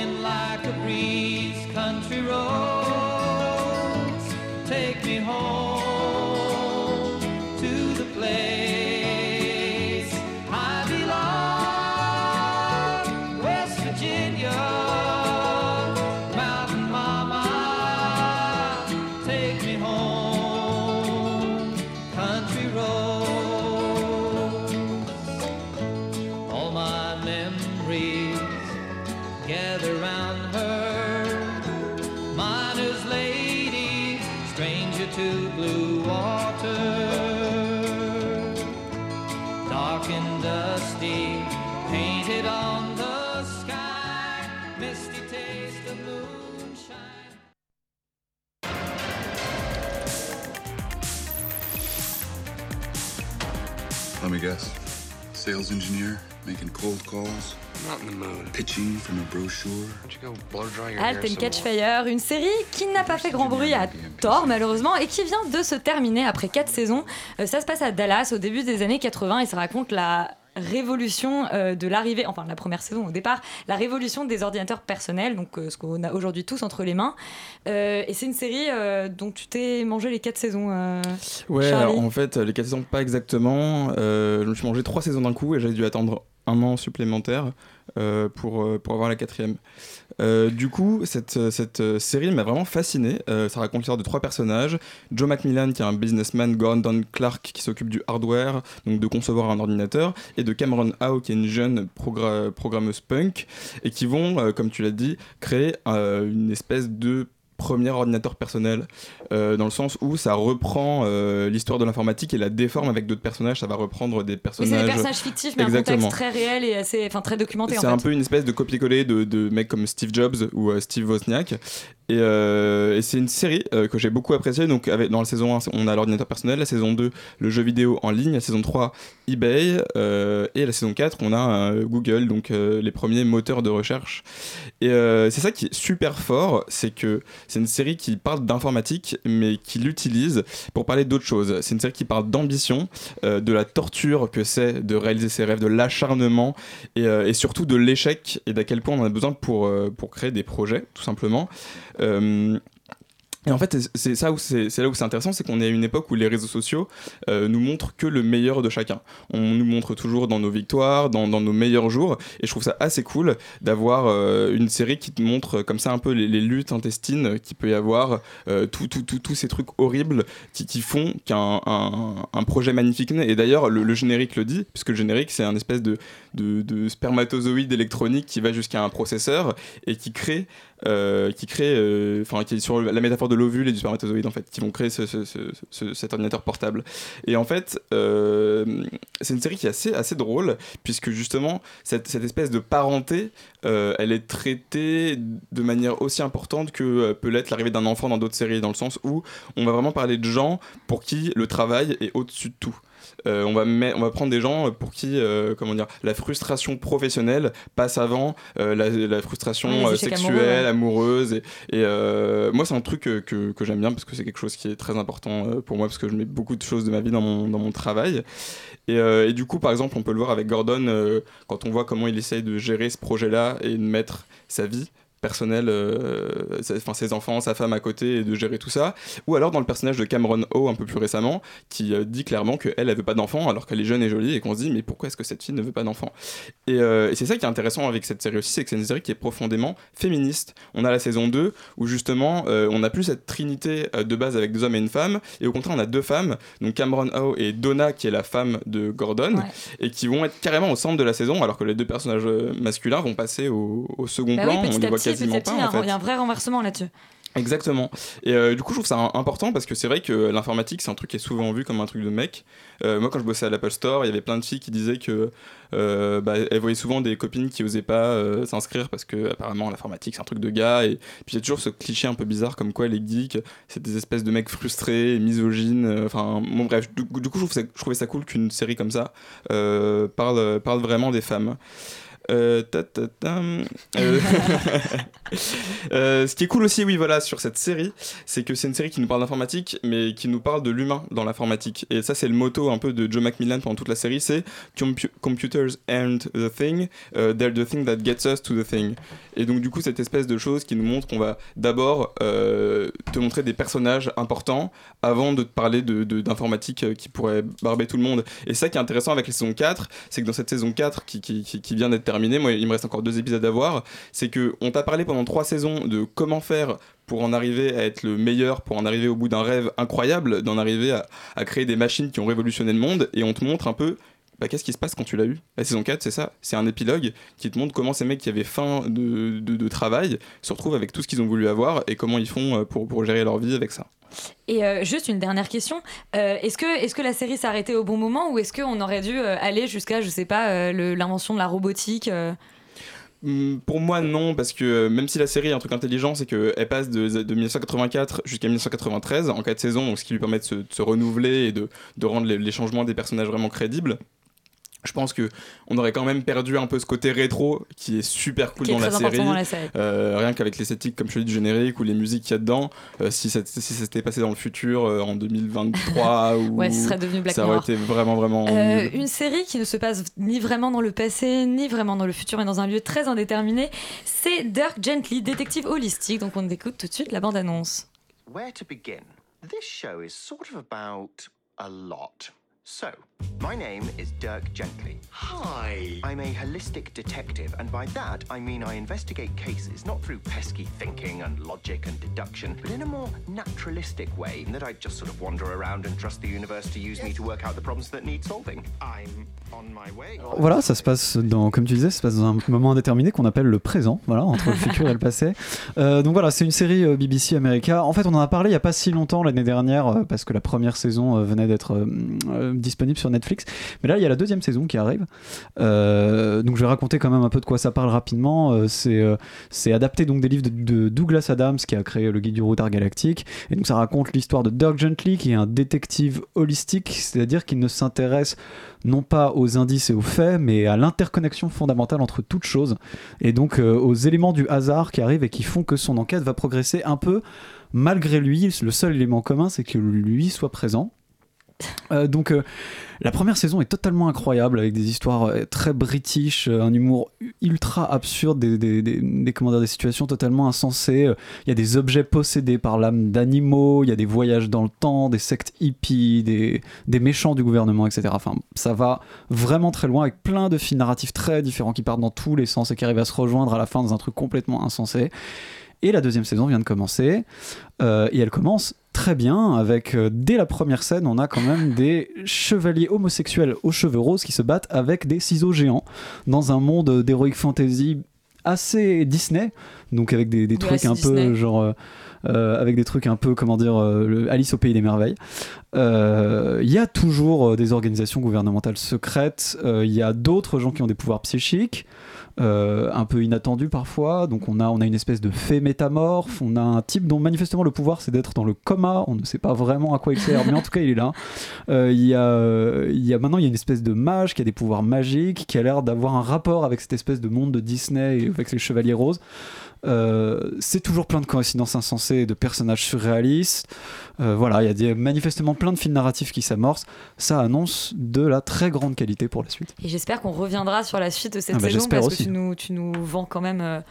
Halt and Catch? Fire, une série qui n'a pas fait grand bruit à tort malheureusement et qui vient de se terminer après 4 saisons. Euh, ça se passe à Dallas au début des années 80 et ça raconte la révolution euh, de l'arrivée, enfin la première saison au départ, la révolution des ordinateurs personnels, donc euh, ce qu'on a aujourd'hui tous entre les mains. Euh, et c'est une série dont tu t'es mangé les 4 saisons. Ouais, alors, en fait, les 4 saisons, pas exactement. Je me suis mangé 3 saisons d'un coup et j'ai dû attendre un an supplémentaire euh, pour, euh, pour avoir la quatrième. Euh, du coup, cette, cette série m'a vraiment fasciné. Ça raconte l'histoire de trois personnages. Joe Macmillan, qui est un businessman, Gordon Clark, qui s'occupe du hardware, donc de concevoir un ordinateur, et de Cameron Howe, qui est une jeune progra- programmeuse punk, et qui vont, comme tu l'as dit, créer une espèce de premier ordinateur personnel euh, dans le sens où ça reprend euh, l'histoire de l'informatique et la déforme avec d'autres personnages ça va reprendre des Oui, personnages c'est des personnages fictifs, mais un contexte très réel et assez, enfin très documenté en c'est un peu une espèce de copier-coller de, de mecs comme Steve Jobs ou euh, Steve Wozniak. Et, et c'est une série que j'ai beaucoup appréciée. Donc, avec, dans la saison 1, on a l'ordinateur personnel. La saison 2, le jeu vidéo en ligne. La saison 3, eBay. et la saison 4, on a Google, donc les premiers moteurs de recherche. Et c'est ça qui est super fort. C'est que c'est une série qui parle d'informatique, mais qui l'utilise pour parler d'autres choses. C'est une série qui parle d'ambition, euh, de la torture que c'est de réaliser ses rêves, de l'acharnement et, euh, et surtout de l'échec et d'à quel point on en a besoin pour, euh, pour créer des projets, tout simplement. Et en fait, c'est- là où c'est intéressant, c'est qu'on est à une époque où les réseaux sociaux euh, nous montrent que le meilleur de chacun. On nous montre toujours dans nos victoires, dans, nos meilleurs jours, et je trouve ça assez cool d'avoir euh, une série qui te montre comme ça un peu les, luttes intestines qu'il peut y avoir, euh, tous ces trucs horribles qui, font qu'un un, projet magnifique naît. Et d'ailleurs, le, générique le dit, puisque le générique c'est un espèce de, de spermatozoïde électronique qui va jusqu'à un processeur et qui crée euh, qui crée, euh, enfin, qui est sur la métaphore de l'ovule et du spermatozoïde en fait, qui vont créer ce- ce- ce- ce- cet ordinateur portable. Et en fait, euh, c'est une série qui est assez, drôle, puisque justement, cette, espèce de parenté, elle est traitée de manière aussi importante que peut l'être l'arrivée d'un enfant dans d'autres séries, dans le sens où on va vraiment parler de gens pour qui le travail est au-dessus de tout. Euh, on, va met- on va prendre des gens pour qui euh, comment dire, la frustration professionnelle passe avant euh, la, la frustration sexuelle, amoureux, amoureuse. Et, et, moi, c'est un truc que, que- que j'aime bien parce que c'est quelque chose qui est très important pour moi parce que je mets beaucoup de choses de ma vie dans mon, dans mon travail. Et, et du coup, par exemple, on peut le voir avec Gordon quand on voit comment il essaye de gérer ce projet-là et de mettre sa vie personnelle, euh, enfin ses enfants, sa femme à côté et de gérer tout ça. Ou alors dans le personnage de Cameron O un peu plus récemment, qui euh, dit clairement qu'elle, elle veut pas d'enfant alors qu'elle est jeune et jolie et qu'on se dit mais pourquoi est-ce que cette fille ne veut pas d'enfant Et, euh, et c'est ça qui est intéressant avec cette série aussi, c'est que c'est une série qui est profondément féministe. On a la saison 2 où justement on n'a plus cette trinité de base avec deux hommes et une femme, et au contraire on a deux femmes, donc Cameron O et Donna qui est la femme de Gordon, et qui vont être carrément au centre de la saison alors que les deux personnages masculins vont passer au, au second Bah oui, plan, on les voit quasiment à petit, pas il y a en un- fait. il y a un vrai renversement là-dessus. Exactement. Et euh, du coup, je trouve ça important parce que c'est vrai que l'informatique, c'est un truc qui est souvent vu comme un truc de mec. Euh, moi, quand je bossais à l'Apple Store, il y avait plein de filles qui disaient que euh, bah, elles voyaient souvent des copines qui osaient pas s'inscrire parce que apparemment l'informatique c'est un truc de gars. Et puis il y a toujours ce cliché un peu bizarre comme quoi les geeks c'est des espèces de mecs frustrés, misogynes. Enfin, bon bref. Du, du coup, je, trouve ça- je trouvais ça cool qu'une série comme ça parle parle vraiment des femmes. Euh, euh, euh, ce qui est cool aussi, oui, voilà, sur cette série, c'est que c'est une série qui nous parle d'informatique, mais qui nous parle de l'humain dans l'informatique. Et ça, c'est le motto un peu de Joe Macmillan pendant toute la série, c'est Compu- Computers aren't the thing, they're the thing that gets us to the thing. Et donc, du coup, cette espèce de chose qui nous montre qu'on va d'abord te montrer des personnages importants avant de te parler de- de- d'informatique euh, qui pourrait barber tout le monde. Et ça qui est intéressant avec la saison 4, c'est que dans cette saison 4 qui, qui, qui- qui vient d'être terminée, moi il me reste encore deux épisodes à voir, c'est que on t'a parlé pendant trois saisons de comment faire pour en arriver à être le meilleur, pour en arriver au bout d'un rêve incroyable, d'en arriver à, à créer des machines qui ont révolutionné le monde, et on te montre un peu bah, qu'est-ce qui se passe quand tu l'as eu? La saison 4, c'est ça, c'est un épilogue qui te montre comment ces mecs qui avaient faim de, de- de travail se retrouvent avec tout ce qu'ils ont voulu avoir et comment ils font euh, pour, pour gérer leur vie avec ça. Et euh, juste une dernière question. Euh, est-ce que, est que la série s'est arrêtée au bon moment ou est-ce qu'on aurait dû aller jusqu'à, je sais pas, l'invention de la robotique Hum, Pour moi, non, parce que même si la série est un truc intelligent, c'est qu'elle passe de, de 1984 jusqu'à 1993 en quatre saisons, donc ce qui lui permet de se, de se renouveler et de, de rendre les, les changements des personnages vraiment crédibles. Je pense que on aurait quand même perdu un peu ce côté rétro qui est super cool est dans, la série. dans la série. Euh, rien qu'avec l'esthétique, comme je dis, du générique ou les musiques qu'il y a dedans. euh, si ça si ça s'était passé dans le futur, euh, en 2023, ou Ouais, ce serait devenu Black ça aurait été vraiment, vraiment. Euh, une série qui ne se passe ni vraiment dans le passé, ni vraiment dans le futur, mais dans un lieu très indéterminé, c'est Dirk Gently, détective holistique. Donc on écoute tout de suite la bande-annonce. Where to begin? This show is sort of about a lot. So, My name is Dirk Gently. Hi. I'm a holistic detective, and by that I mean I investigate cases not through pesky thinking and logic and deduction, but in a more naturalistic way, in that I just sort of wander around and trust the universe to use me to work out the problems that need solving. I'm on my way. Voilà, ça se passe dans, comme tu disais, ça se passe dans un moment indéterminé qu'on appelle le présent, voilà, entre le futur et le passé. Euh, donc voilà, c'est une série euh, BBC America. En fait, on en a parlé il y a pas si longtemps l'année dernière, euh, parce que la première saison euh, venait d'être euh, euh, disponible sur Netflix. Mais là, il y a la deuxième saison qui arrive. Euh, donc je vais raconter quand même un peu de quoi ça parle rapidement. Euh, c'est euh, c'est adapté donc des livres de, de Douglas Adams qui a créé le guide du routard galactique. Et donc ça raconte l'histoire de Dirk Gently qui est un détective holistique, c'est-à-dire qu'il ne s'intéresse non pas aux indices et aux faits, mais à l'interconnexion fondamentale entre toutes choses, et donc aux éléments du hasard qui arrivent et qui font que son enquête va progresser un peu malgré lui. Le seul élément commun, c'est que lui soit présent. Euh, donc euh, la première saison est totalement incroyable avec des histoires euh, très british, un humour ultra absurde, des, des, des, des- situations totalement insensées. Il y a des objets possédés par l'âme d'animaux, il y a des voyages dans le temps, des sectes hippies, des, méchants du gouvernement, etc. Enfin, ça va vraiment très loin avec plein de fils narratifs très différents qui partent dans tous les sens et qui arrivent à se rejoindre à la fin dans un truc complètement insensé. Et la deuxième saison vient de commencer. Et elle commence très bien avec, euh, dès la première scène, on a quand même des chevaliers homosexuels aux cheveux roses qui se battent avec des ciseaux géants dans un monde d'heroic fantasy assez Disney, donc avec des, trucs un Disney. peu genre... euh, avec des trucs un peu, comment dire, euh, Alice au pays des merveilles. Euh, Il y a toujours des organisations gouvernementales secrètes, il y a d'autres gens qui ont des pouvoirs psychiques, un peu inattendus parfois. Donc on a, on a une espèce de fée métamorphe, on a un type dont manifestement le pouvoir c'est d'être dans le coma, on ne sait pas vraiment à quoi il sert, mais en tout cas il est là. Y, a, y a maintenant il y a une espèce de mage qui a des pouvoirs magiques, qui a l'air d'avoir un rapport avec cette espèce de monde de Disney et avec les chevaliers roses. Euh, c'est toujours plein de coïncidences insensées et de personnages surréalistes. Euh, voilà, il y a des, manifestement plein de films narratifs qui s'amorcent. Ça annonce de la très grande qualité pour la suite. Et j'espère qu'on reviendra sur la suite de cette Ah bah, saison j'espère parce aussi. que tu nous, tu nous vends quand même.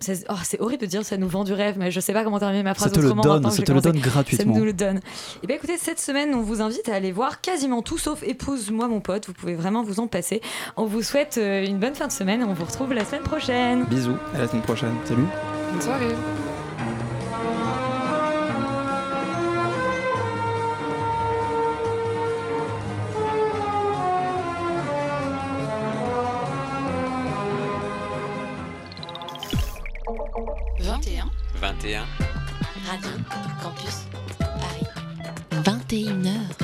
C'est oh, c'est horrible de dire ça nous vend du rêve, mais je sais pas comment terminer ma phrase te le autrement donne, ça te le donne gratuitement. Ça nous le donne. Et bien écoutez, cette semaine, on vous invite à aller voir quasiment tout sauf Épouse-moi mon pote. Vous pouvez vraiment vous en passer. On vous souhaite euh, une bonne fin de semaine. On vous retrouve la semaine prochaine. Bisous, à la semaine prochaine. Salut. Bonne soirée. 21. 21. Radio Campus Paris. 21h.